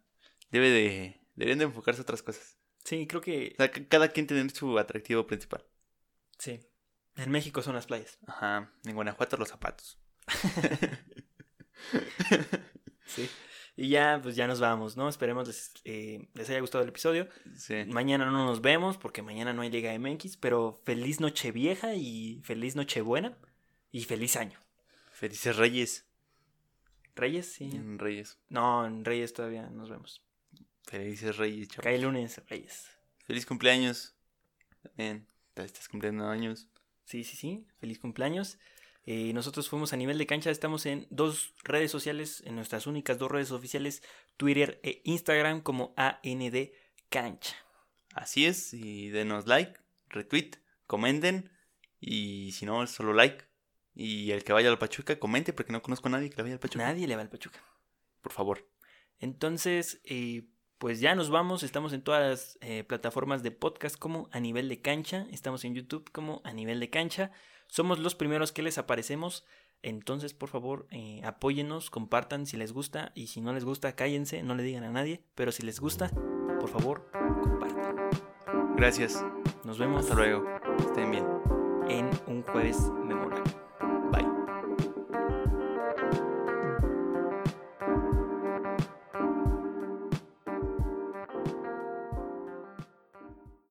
Debe de. Deberían de enfocarse a otras cosas. Sí, creo que O sea, ca- cada quien tiene su atractivo principal. sí. En México son las playas. Ajá. En Guanajuato los zapatos. Sí. Y ya, pues ya nos vamos, ¿no? Esperemos les, eh, les haya gustado el episodio. Sí. Mañana no nos vemos porque mañana no hay Liga MX, pero feliz noche vieja y feliz noche buena y feliz año. Felices Reyes. Reyes, sí. En Reyes. No, en Reyes todavía nos vemos. Felices Reyes, chavos. Cae el lunes, Reyes. Feliz cumpleaños. También. Estás cumpliendo años. Sí, sí, sí. Feliz cumpleaños. Eh, nosotros fuimos a nivel de cancha. Estamos en dos redes sociales, en nuestras únicas dos redes oficiales, Twitter e Instagram como AND Cancha. Así es. Y denos like, retweet, comenten. Y si no, solo like. Y el que vaya al Pachuca, comente porque no conozco a nadie que le vaya al Pachuca. Nadie le va al Pachuca. Por favor. Entonces, eh, pues ya nos vamos. Estamos en todas las eh, plataformas de podcast como a nivel de cancha. Estamos en YouTube como a nivel de cancha. Somos los primeros que les aparecemos. Entonces, por favor, eh, apóyennos, compartan si les gusta. Y si no les gusta, cállense, no le digan a nadie. Pero si les gusta, por favor, compartan. Gracias. Nos vemos Hasta luego. Estén bien. en un jueves memorable.